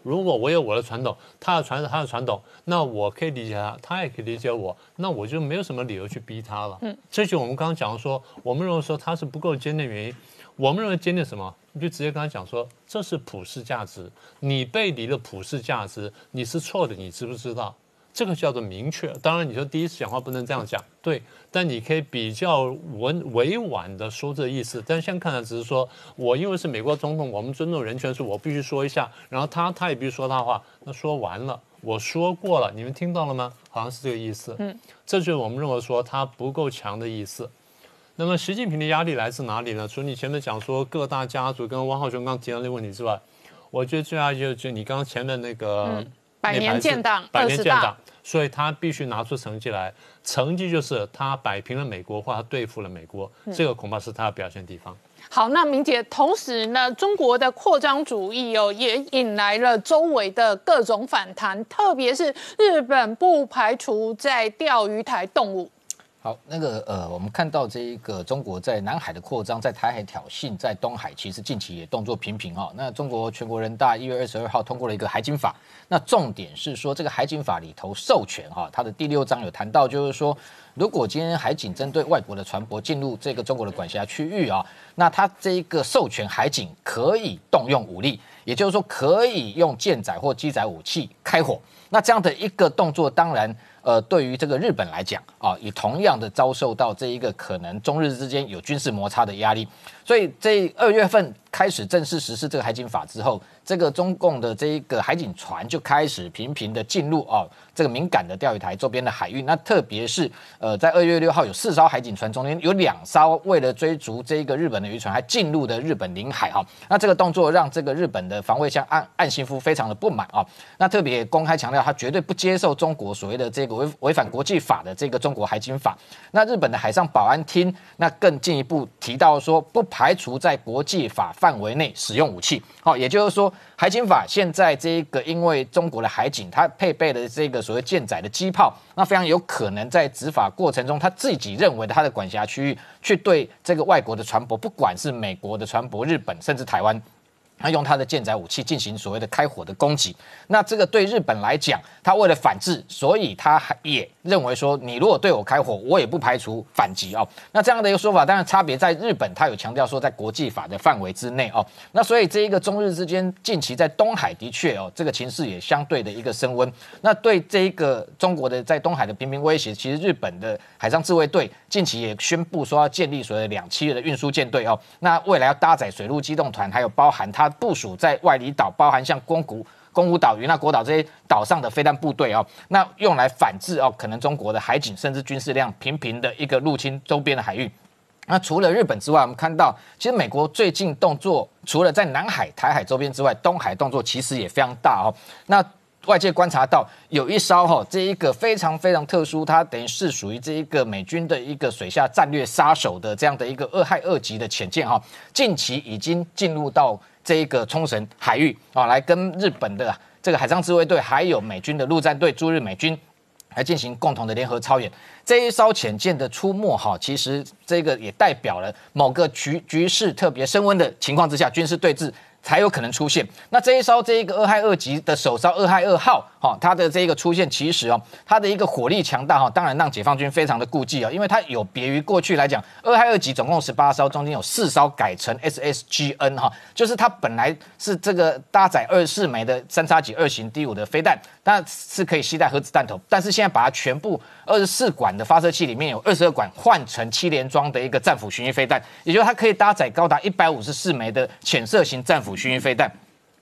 [SPEAKER 8] 如果我有我的传统，他的传他的传统，那我可以理解他，他也可以理解我，那我就没有什么理由去逼他了。嗯，这就我们刚刚讲说，我们认为说他是不够坚定的原因，我们认为坚定什么？你就直接跟他讲说，这是普世价值，你背离了普世价值，你是错的，你知不知道？这个叫做明确。当然，你说第一次讲话不能这样讲，对。但你可以比较文委婉的说这意思。但现在看来，只是说我因为是美国总统，我们尊重人权，是我必须说一下。然后他他也必须说他话。那说完了，我说过了，你们听到了吗？好像是这个意思。嗯，这就是我们认为说他不够强的意思。那么习近平的压力来自哪里呢？除了你前面讲说各大家族跟汪浩雄刚提到那个问题之外，我觉得最压力就你刚刚前面那个。
[SPEAKER 1] 百年建党，百年建党，
[SPEAKER 8] 所以他必须拿出成绩来。成绩就是他摆平了美国，或他对付了美国，这个恐怕是他的表现地方。
[SPEAKER 1] 好，那明姐，同时呢，中国的扩张主义哦，也引来了周围的各种反弹，特别是日本不排除在钓鱼台动武。
[SPEAKER 4] 好，那个呃，我们看到这一个中国在南海的扩张，在台海挑衅，在东海其实近期也动作频频哈。那中国全国人大一月二十二号通过了一个海警法，那重点是说这个海警法里头授权哈，它的第六章有谈到，就是说如果今天海警针对外国的船舶进入这个中国的管辖区域啊，那它这一个授权海警可以动用武力，也就是说可以用舰载或机载武器开火。那这样的一个动作，当然。呃，对于这个日本来讲啊，也同样的遭受到这一个可能中日之间有军事摩擦的压力，所以这二月份开始正式实施这个海警法之后，这个中共的这一个海警船就开始频频的进入啊。这个敏感的钓鱼台周边的海域，那特别是呃，在二月六号有四艘海警船中间有两艘为了追逐这个日本的渔船，还进入的日本领海哈。那这个动作让这个日本的防卫相岸岸信夫非常的不满啊。那特别公开强调，他绝对不接受中国所谓的这个违违反国际法的这个中国海警法。那日本的海上保安厅那更进一步提到说，不排除在国际法范围内使用武器。好，也就是说。海警法现在这一个，因为中国的海警，它配备的这个所谓舰载的机炮，那非常有可能在执法过程中，他自己认为的他的管辖区域，去对这个外国的船舶，不管是美国的船舶、日本甚至台湾。他用他的舰载武器进行所谓的开火的攻击，那这个对日本来讲，他为了反制，所以他还也认为说，你如果对我开火，我也不排除反击哦。那这样的一个说法，当然差别在日本，他有强调说在国际法的范围之内哦。那所以这一个中日之间近期在东海的确哦，这个情势也相对的一个升温。那对这一个中国的在东海的频频威胁，其实日本的海上自卫队近期也宣布说要建立所谓的两栖的运输舰队哦。那未来要搭载水陆机动团，还有包含它。部署在外里岛，包含像宫古、宫古岛、云那国岛这些岛上的飞弹部队哦，那用来反制哦，可能中国的海警甚至军事量频频的一个入侵周边的海域。那除了日本之外，我们看到其实美国最近动作，除了在南海、台海周边之外，东海动作其实也非常大哦。那外界观察到有一艘哈，这一个非常非常特殊，它等于是属于这一个美军的一个水下战略杀手的这样的一个二害二级的潜舰哈，近期已经进入到。这一个冲绳海域啊，来跟日本的这个海上自卫队，还有美军的陆战队驻日美军来进行共同的联合操演。这一艘潜舰的出没，哈，其实这个也代表了某个局局势特别升温的情况之下，军事对峙。才有可能出现。那这一艘这一个二亥二级的首艘二亥二号，哈，它的这一个出现，其实哦，它的一个火力强大哈，当然让解放军非常的顾忌啊，因为它有别于过去来讲，二亥二级总共十八艘，中间有四艘改成 SSGN 哈，就是它本来是这个搭载二四枚的三叉戟二型 D 五的飞弹，但是可以携带核子弹头，但是现在把它全部二十四管的发射器里面有二十二管换成七连装的一个战斧巡弋飞弹，也就是它可以搭载高达一百五十四枚的浅色型战斧巡弋飞弹。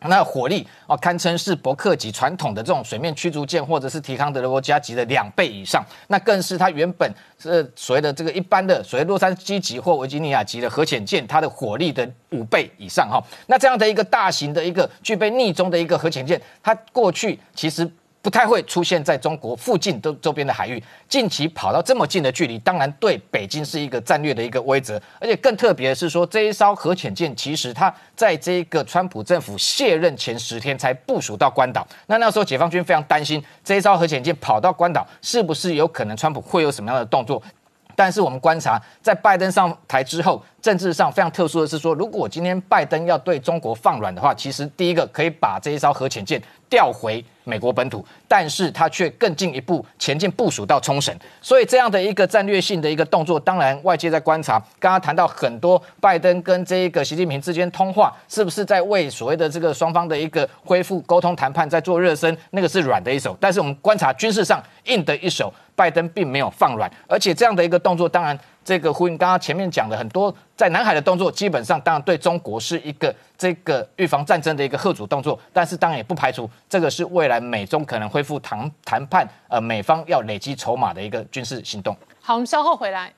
[SPEAKER 4] 那火力啊，堪称是伯克级传统的这种水面驱逐舰，或者是提康德罗加级的两倍以上。那更是它原本是所谓的这个一般的所谓洛杉矶级或维吉尼亚级的核潜舰，它的火力的五倍以上哈。那这样的一个大型的一个具备逆中的一个核潜舰，它过去其实。不太会出现在中国附近都周边的海域，近期跑到这么近的距离，当然对北京是一个战略的一个威慑。而且更特别的是说，这一艘核潜舰其实它在这个川普政府卸任前十天才部署到关岛。那那时候解放军非常担心这一艘核潜舰跑到关岛，是不是有可能川普会有什么样的动作？但是我们观察，在拜登上台之后，政治上非常特殊的是说，如果今天拜登要对中国放软的话，其实第一个可以把这一艘核潜舰调回美国本土，但是他却更进一步前进部署到冲绳，所以这样的一个战略性的一个动作，当然外界在观察。刚刚谈到很多拜登跟这一个习近平之间通话，是不是在为所谓的这个双方的一个恢复沟通谈判在做热身？那个是软的一手，但是我们观察军事上硬的一手。拜登并没有放软，而且这样的一个动作，当然这个呼应刚刚前面讲的很多在南海的动作，基本上当然对中国是一个这个预防战争的一个贺主动作，但是当然也不排除这个是未来美中可能恢复谈谈判，呃，美方要累积筹码的一个军事行动。
[SPEAKER 1] 好，我们稍后回来。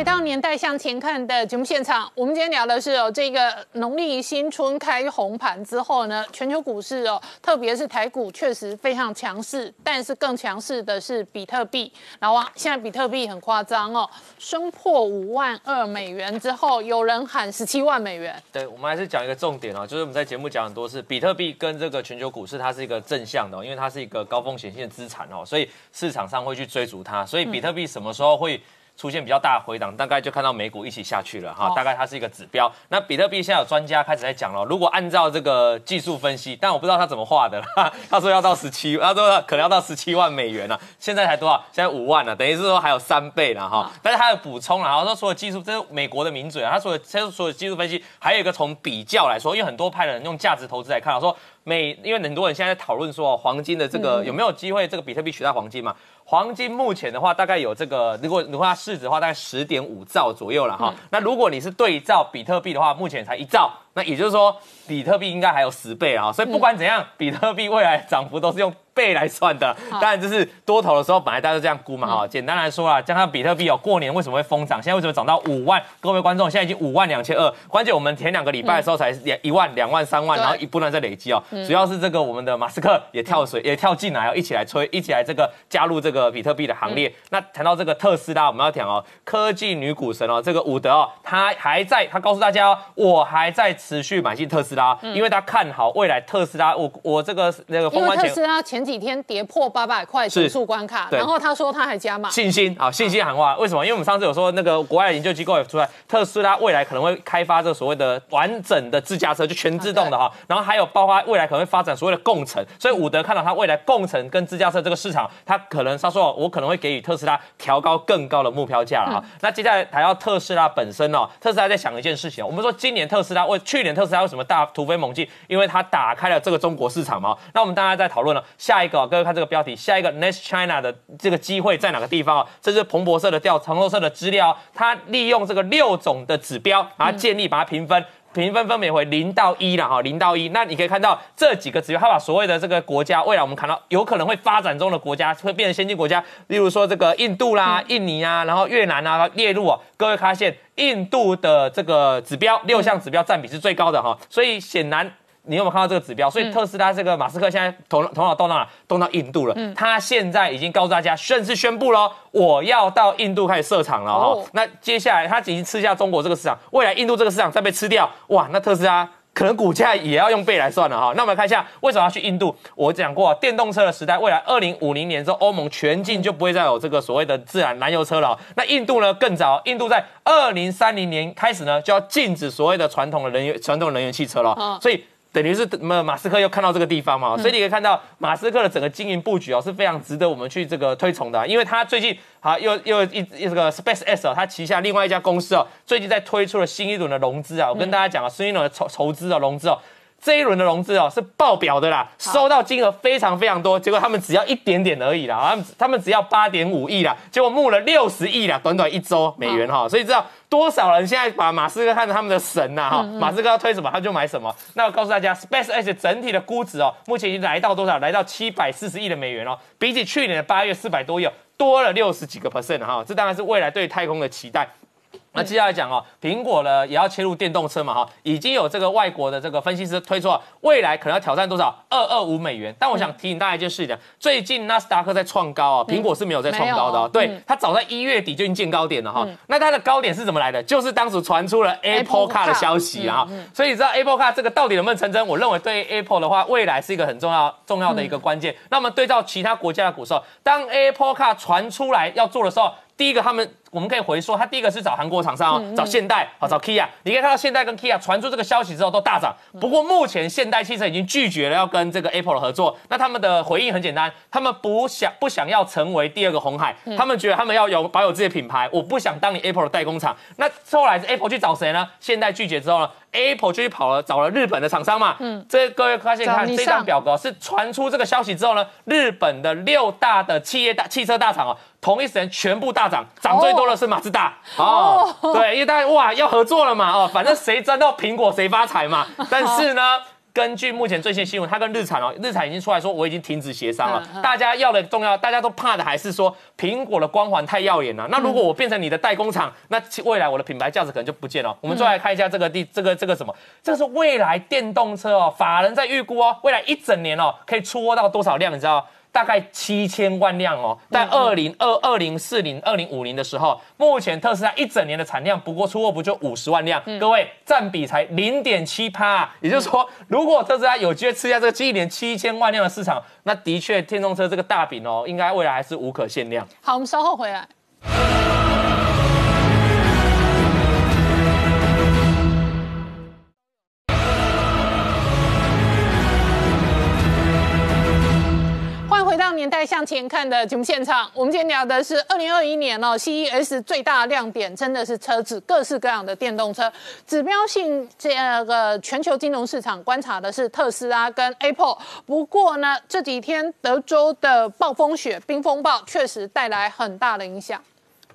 [SPEAKER 1] 回到年代向前看的节目现场，我们今天聊的是哦，这个农历新春开红盘之后呢，全球股市哦，特别是台股确实非常强势，但是更强势的是比特币。然后现在比特币很夸张哦，升破五万二美元之后，有人喊十七万美元。
[SPEAKER 9] 对，我们还是讲一个重点哦，就是我们在节目讲很多次比特币跟这个全球股市，它是一个正向的，因为它是一个高风险性的资产哦，所以市场上会去追逐它。所以比特币什么时候会？出现比较大的回档，大概就看到美股一起下去了哈，大概它是一个指标。那比特币现在有专家开始在讲了，如果按照这个技术分析，但我不知道他怎么画的，他说要到十七，他说可能要到十七万美元了，现在才多少？现在五万了，等于是说还有三倍了哈。但是他有补充了，然后说所有技术，这是美国的名嘴啊，他说他说所有技术分析，还有一个从比较来说，因为很多派的人用价值投资来看，说美，因为很多人现在在讨论说黄金的这个有没有机会，这个比特币取代黄金嘛？黄金目前的话，大概有这个，如果如果它市值的话，大概十点五兆左右了哈。那如果你是对照比特币的话，目前才一兆，那也就是说，比特币应该还有十倍啊。所以不管怎样，比特币未来涨幅都是用。倍来算的，当然就是多头的时候，本来大家都这样估嘛哈。简单来说啊，加上比特币哦，过年为什么会疯涨？现在为什么涨到五万？各位观众，现在已经五万两千二。关键我们前两个礼拜的时候才两一万、两万、三万，然后一不断在累积哦。主要是这个我们的马斯克也跳水，也跳进来哦，一起来吹，一起来这个加入这个比特币的行列。那谈到这个特斯拉，我们要讲哦，科技女股神哦，这个伍德哦，他还在，他告诉大家哦，我还在持续买进特斯拉，因为他看好未来特斯拉。我我这个那个
[SPEAKER 1] 因为特斯拉前几天跌破。八百块指数关卡，然后他说他还加码
[SPEAKER 9] 信心啊，信心喊话。为什么？因为我们上次有说那个国外的研究机构也出来，特斯拉未来可能会开发这个所谓的完整的自驾车，就全自动的哈。然后还有包括未来可能会发展所谓的共乘。所以伍德看到他未来共乘跟自驾车这个市场，他可能他说我可能会给予特斯拉调高更高的目标价了哈。那接下来谈到特斯拉本身哦，特斯拉在想一件事情，我们说今年特斯拉为去年特斯拉为什么大突飞猛进？因为它打开了这个中国市场嘛。那我们大家在讨论了下一个，各位看这个标题，下一个 Next China 的这个机会在哪个地方啊？这是彭博社的调，彭博社的资料，它利用这个六种的指标，啊建立，把它评分，评分分别为零到一了哈，零到一。那你可以看到这几个指标，它把所谓的这个国家，未来我们看到有可能会发展中的国家，会变成先进国家，例如说这个印度啦、印尼啊，然后越南啊列入哦。各位发现，印度的这个指标六项指标占比是最高的哈，所以显然。你有没有看到这个指标？所以特斯拉这个马斯克现在头头脑动到哪？动到印度了。他现在已经告诉大家，正式宣布了，我要到印度开始设厂了哈、
[SPEAKER 1] 哦
[SPEAKER 9] 那接下来他已经吃下中国这个市场，未来印度这个市场再被吃掉，哇，那特斯拉。可能股价也要用倍来算了哈。那我们看一下为什么要去印度。我讲过，电动车的时代，未来二零五零年之后，欧盟全境就不会再有这个所谓的自然燃油车了。那印度呢更早，印度在二零三零年开始呢就要禁止所谓的传统的能源传统能源汽车了。
[SPEAKER 1] 嗯
[SPEAKER 9] 所以等于是马马斯克又看到这个地方嘛，所以你可以看到马斯克的整个经营布局哦是非常值得我们去这个推崇的啊、因为他最近好又又一一这个 Space X 哦，他旗下另外一家公司哦，最近在推出了新一轮的融资啊，我跟大家讲啊，新一轮的筹筹资啊融资哦。这一轮的融资哦是爆表的啦，收到金额非常非常多，结果他们只要一点点而已啦，他们他们只要八点五亿啦，结果募了六十亿啦，短短一周美元哈，所以知道多少人现在把马斯克看成他们的神呐、哈，马斯克要推什么他就买什么。那我告诉大家，SpaceX 整体的估值哦，目前已经来到多少？来到七百四十亿的美元哦，比起去年的八月四百多亿哦，多了六十几个 percent 哈，这当然是未来对太空的期待。那接下来讲哦，苹果呢也要切入电动车嘛哈，已经有这个外国的这个分析师推出了，未来可能要挑战多少二二五美元。但我想提醒大家一件事情，最近纳斯达克在创高啊，苹果是没有在创高的哦，对，它早在一月底就已经见高点了哈。那它的高点是怎么来的？就是当时传出了 Apple Car 的消息啊，所以你知道 Apple Car 这个到底能不能成真？我认为对 Apple 的话，未来是一个很重要重要的一个关键。那我们对照其他国家的股市哦，当 Apple Car 传出来要做的时候，第一个他们我们可以回溯，他第一个是找韩国厂商哦，找现代，好找 Kia。你可以看到现代跟 Kia 传出这个消息之后都大涨，不过目前现代汽车已经拒绝了要跟这个 Apple 的合作。那他们的回应很简单，他们不想不想要成为第二个红海，他们觉得他们要有保有自己的品牌，我不想当你 Apple 的代工厂。那后来是 Apple 去找谁呢？现代拒绝之后呢，Apple 就去跑了找了日本的厂商嘛。嗯，这各位发现看这张表格是传出这个消息之后呢，日本的六大的企业大汽车大厂哦，同一时间全部大涨，涨最多的是马自达哦。对，因为大家哇要合作了嘛哦，反正谁沾到苹果谁发财嘛。但是呢。根据目前最新新闻，它跟日产哦，日产已经出来说我已经停止协商了。大家要的重要，大家都怕的还是说苹果的光环太耀眼了。那如果我变成你的代工厂，那其未来我的品牌价值可能就不见了。我们再来看一下这个地这个这个什么，这个是未来电动车哦，法人在预估哦，未来一整年哦可以出货到多少辆？你知道？大概七千万辆哦，在二零二二零四零二零五零的时候，目前特斯拉一整年的产量不过出货不就五十万辆，各位占比才零点七趴，也就是说，如果特斯拉有机会吃下这个今年七千万辆的市场，那的确电动车这个大饼哦，应该未来还是无可限量。
[SPEAKER 1] 好，我们稍后回来。回到年代向前看的节目现场。我们今天聊的是二零二一年哦，CES 最大亮点真的是车子，各式各样的电动车。指标性这个全球金融市场观察的是特斯拉跟 Apple。不过呢，这几天德州的暴风雪、冰风暴确实带来很大的影响。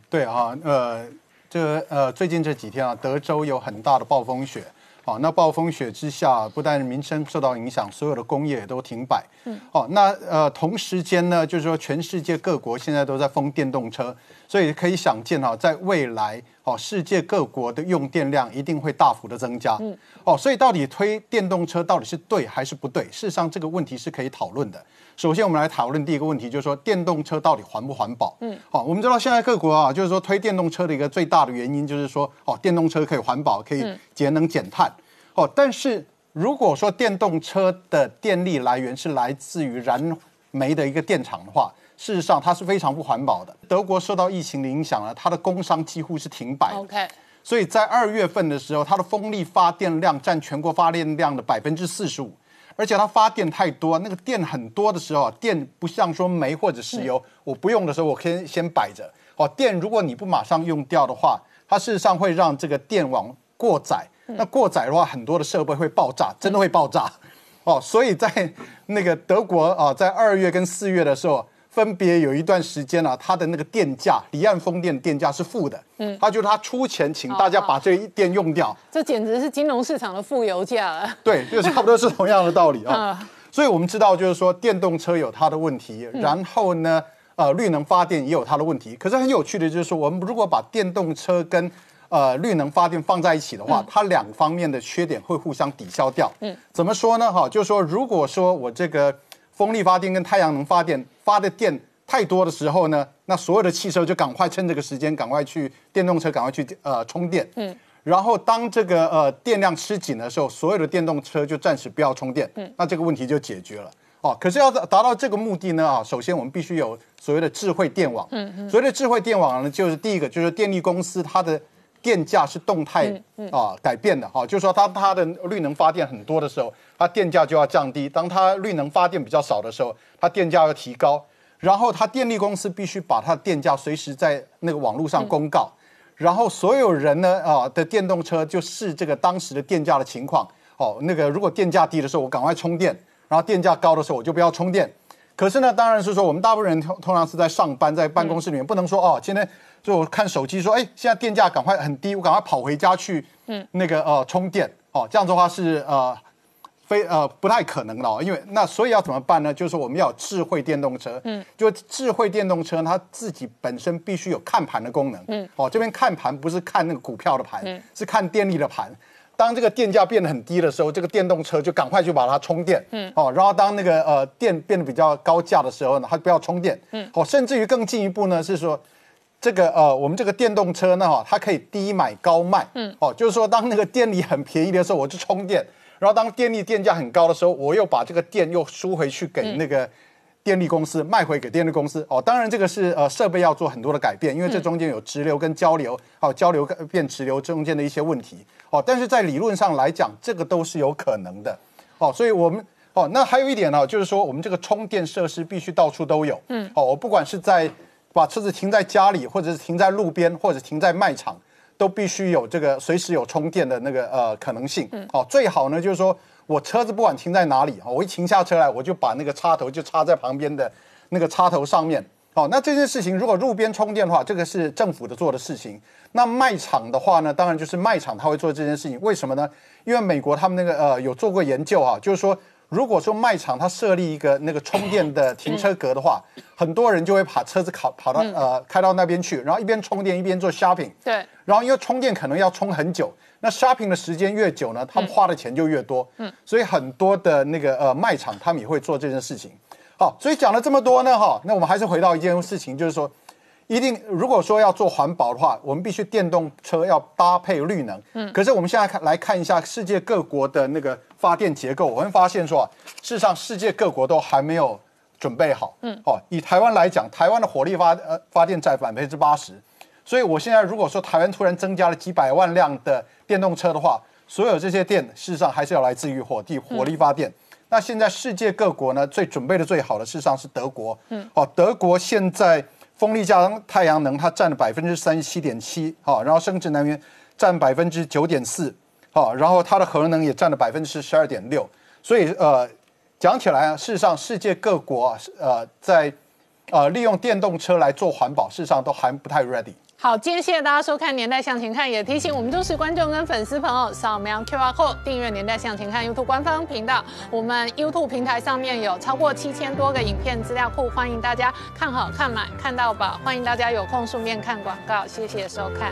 [SPEAKER 10] 对啊，呃，这呃，最近这几天啊，德州有很大的暴风雪。好，那暴风雪之下，不但民生受到影响，所有的工业也都停摆。嗯，哦，那呃，同时间呢，就是说全世界各国现在都在封电动车，所以可以想见哈、在未来，哦，世界各国的用电量一定会大幅的增加。嗯，哦，所以到底推电动车到底是对还是不对？事实上，这个问题是可以讨论的。首先，我们来讨论第一个问题，就是说电动车到底环不环保？嗯，好、我们知道现在各国啊，就是说推电动车的一个最大的原因，就是说哦，电动车可以环保，可以节能减碳。哦，但是如果说电动车的电力来源是来自于燃煤的一个电厂的话，事实上它是非常不环保的。德国受到疫情的影响呢，它的工商几乎是停摆。
[SPEAKER 1] OK，
[SPEAKER 10] 所以在二月份的时候，它的风力发电量占全国发电量的百分之四十五，而且它发电太多，那个电很多的时候啊，电不像说煤或者石油，我不用的时候我可以先摆着。哦，电如果你不马上用掉的话，它事实上会让这个电网过载。那过载的话，很多的设备会爆炸，真的会爆炸。哦，所以在那个德国啊，在二月跟四月的时候，分别有一段时间啊，它的那个电价，离岸风电电价是负的。嗯，他就他出钱请大家把这一电用掉。
[SPEAKER 1] 这简直是金融市场的负油价了。
[SPEAKER 10] 对，就差不多是同样的道理啊、
[SPEAKER 1] 嗯
[SPEAKER 10] 所以我们知道，就是说电动车有它的问题，然后呢，呃，绿能发电也有它的问题。可是很有趣的就是说，我们如果把电动车跟呃绿能发电放在一起的话，它两方面的缺点会互相抵消掉。
[SPEAKER 1] 嗯，
[SPEAKER 10] 怎么说呢？哈，就是说，如果说我这个风力发电跟太阳能发电发的电太多的时候呢，那所有的汽车就赶快趁这个时间赶快去电动车赶快去呃充电。
[SPEAKER 1] 嗯，
[SPEAKER 10] 然后当这个呃电量吃紧的时候，所有的电动车就暂时不要充电。嗯，那这个问题就解决了。哦，可是要达到这个目的呢啊，首先我们必须有所谓的智慧电网。嗯嗯，所谓的智慧电网呢，就是第一个就是电力公司它的电价是动态啊改变的哈，就是说当它的绿能发电很多的时候，它电价就要降低；当它绿能发电比较少的时候，它电价要提高。然后它电力公司必须把它的电价随时在那个网络上公告，然后所有人呢啊的电动车就视这个当时的电价的情况哦，那个如果电价低的时候，我赶快充电；然后电价高的时候，我就不要充电。可是呢，当然是说我们大部分人通通常是在上班，在办公室里面，不能说哦，今天就我看手机说，哎，现在电价赶快很低，我赶快跑回家去，嗯，那个呃充电。哦，这样子的话是呃非呃不太可能的哦，因为那所以要怎么办呢？就是说我们要有智慧电动车，嗯，就智慧电动车它自己本身必须有看盘的功能，嗯，哦，这边看盘不是看那个股票的盘，是看电力的盘。当这个电价变得很低的时候，这个电动车就赶快去把它充电，嗯，哦，然后当那个呃电变得比较高价的时候呢，它不要充电，嗯，哦，甚至于更进一步呢是说，这个呃我们这个电动车呢哈，它可以低买高卖，嗯，哦，就是说当那个电力很便宜的时候，我就充电。然后当电力电价很高的时候，我又把这个电又输回去给那个电力公司，卖回给电力公司。哦，当然这个是呃设备要做很多的改变，因为这中间有直流跟交流，哦交流变直流中间的一些问题。哦，但是在理论上来讲，这个都是有可能的。哦，所以我们哦那还有一点呢，就是说我们这个充电设施必须到处都有。嗯，哦，我不管是在把车子停在家里，或者是停在路边，或者停在卖场。都必须有这个随时有充电的那个呃可能性，嗯哦，最好呢就是说我车子不管停在哪里，我一停下车来，我就把那个插头就插在旁边的那个插头上面，哦，那这件事情如果路边充电的话，这个是政府的做的事情。那卖场的话呢，当然就是卖场他会做这件事情，为什么呢？因为美国他们那个呃有做过研究啊，就是说。如果说卖场它设立一个那个充电的停车格的话，很多人就会把车子跑跑到呃开到那边去，然后一边充电一边做 shopping。
[SPEAKER 1] 对。
[SPEAKER 10] 然后因为充电可能要充很久，那 shopping 的时间越久呢，他们花的钱就越多。嗯。所以很多的那个呃卖场他们也会做这件事情。好，所以讲了这么多呢，哈，那我们还是回到一件事情，就是说。一定，如果说要做环保的话，我们必须电动车要搭配绿能。嗯，可是我们现在看来看一下世界各国的那个发电结构，我们发现说啊，事实上世界各国都还没有准备好。嗯，哦，以台湾来讲，台湾的火力发呃发电占百分之八十，所以我现在如果说台湾突然增加了几百万辆的电动车的话，所有这些电事实上还是要来自于火地火力发电。那现在世界各国呢，最准备的最好的事实上是德国。嗯，哦，德国现在。风力加太阳能，它占了百分之三十七点七，好，然后生殖能源占百分之九点四，好，然后它的核能也占了百分之十二点六，所以呃，讲起来啊，事实上世界各国啊呃在呃利用电动车来做环保，事实上都还不太 ready。
[SPEAKER 1] 好，今天谢谢大家收看《年代向前看》，也提醒我们忠实观众跟粉丝朋友扫描 QR code 订阅《年代向前看》YouTube 官方频道。我们 YouTube 平台上面有超过七千多个影片资料库，欢迎大家看好看买看到宝。欢迎大家有空顺便看广告，谢谢收看。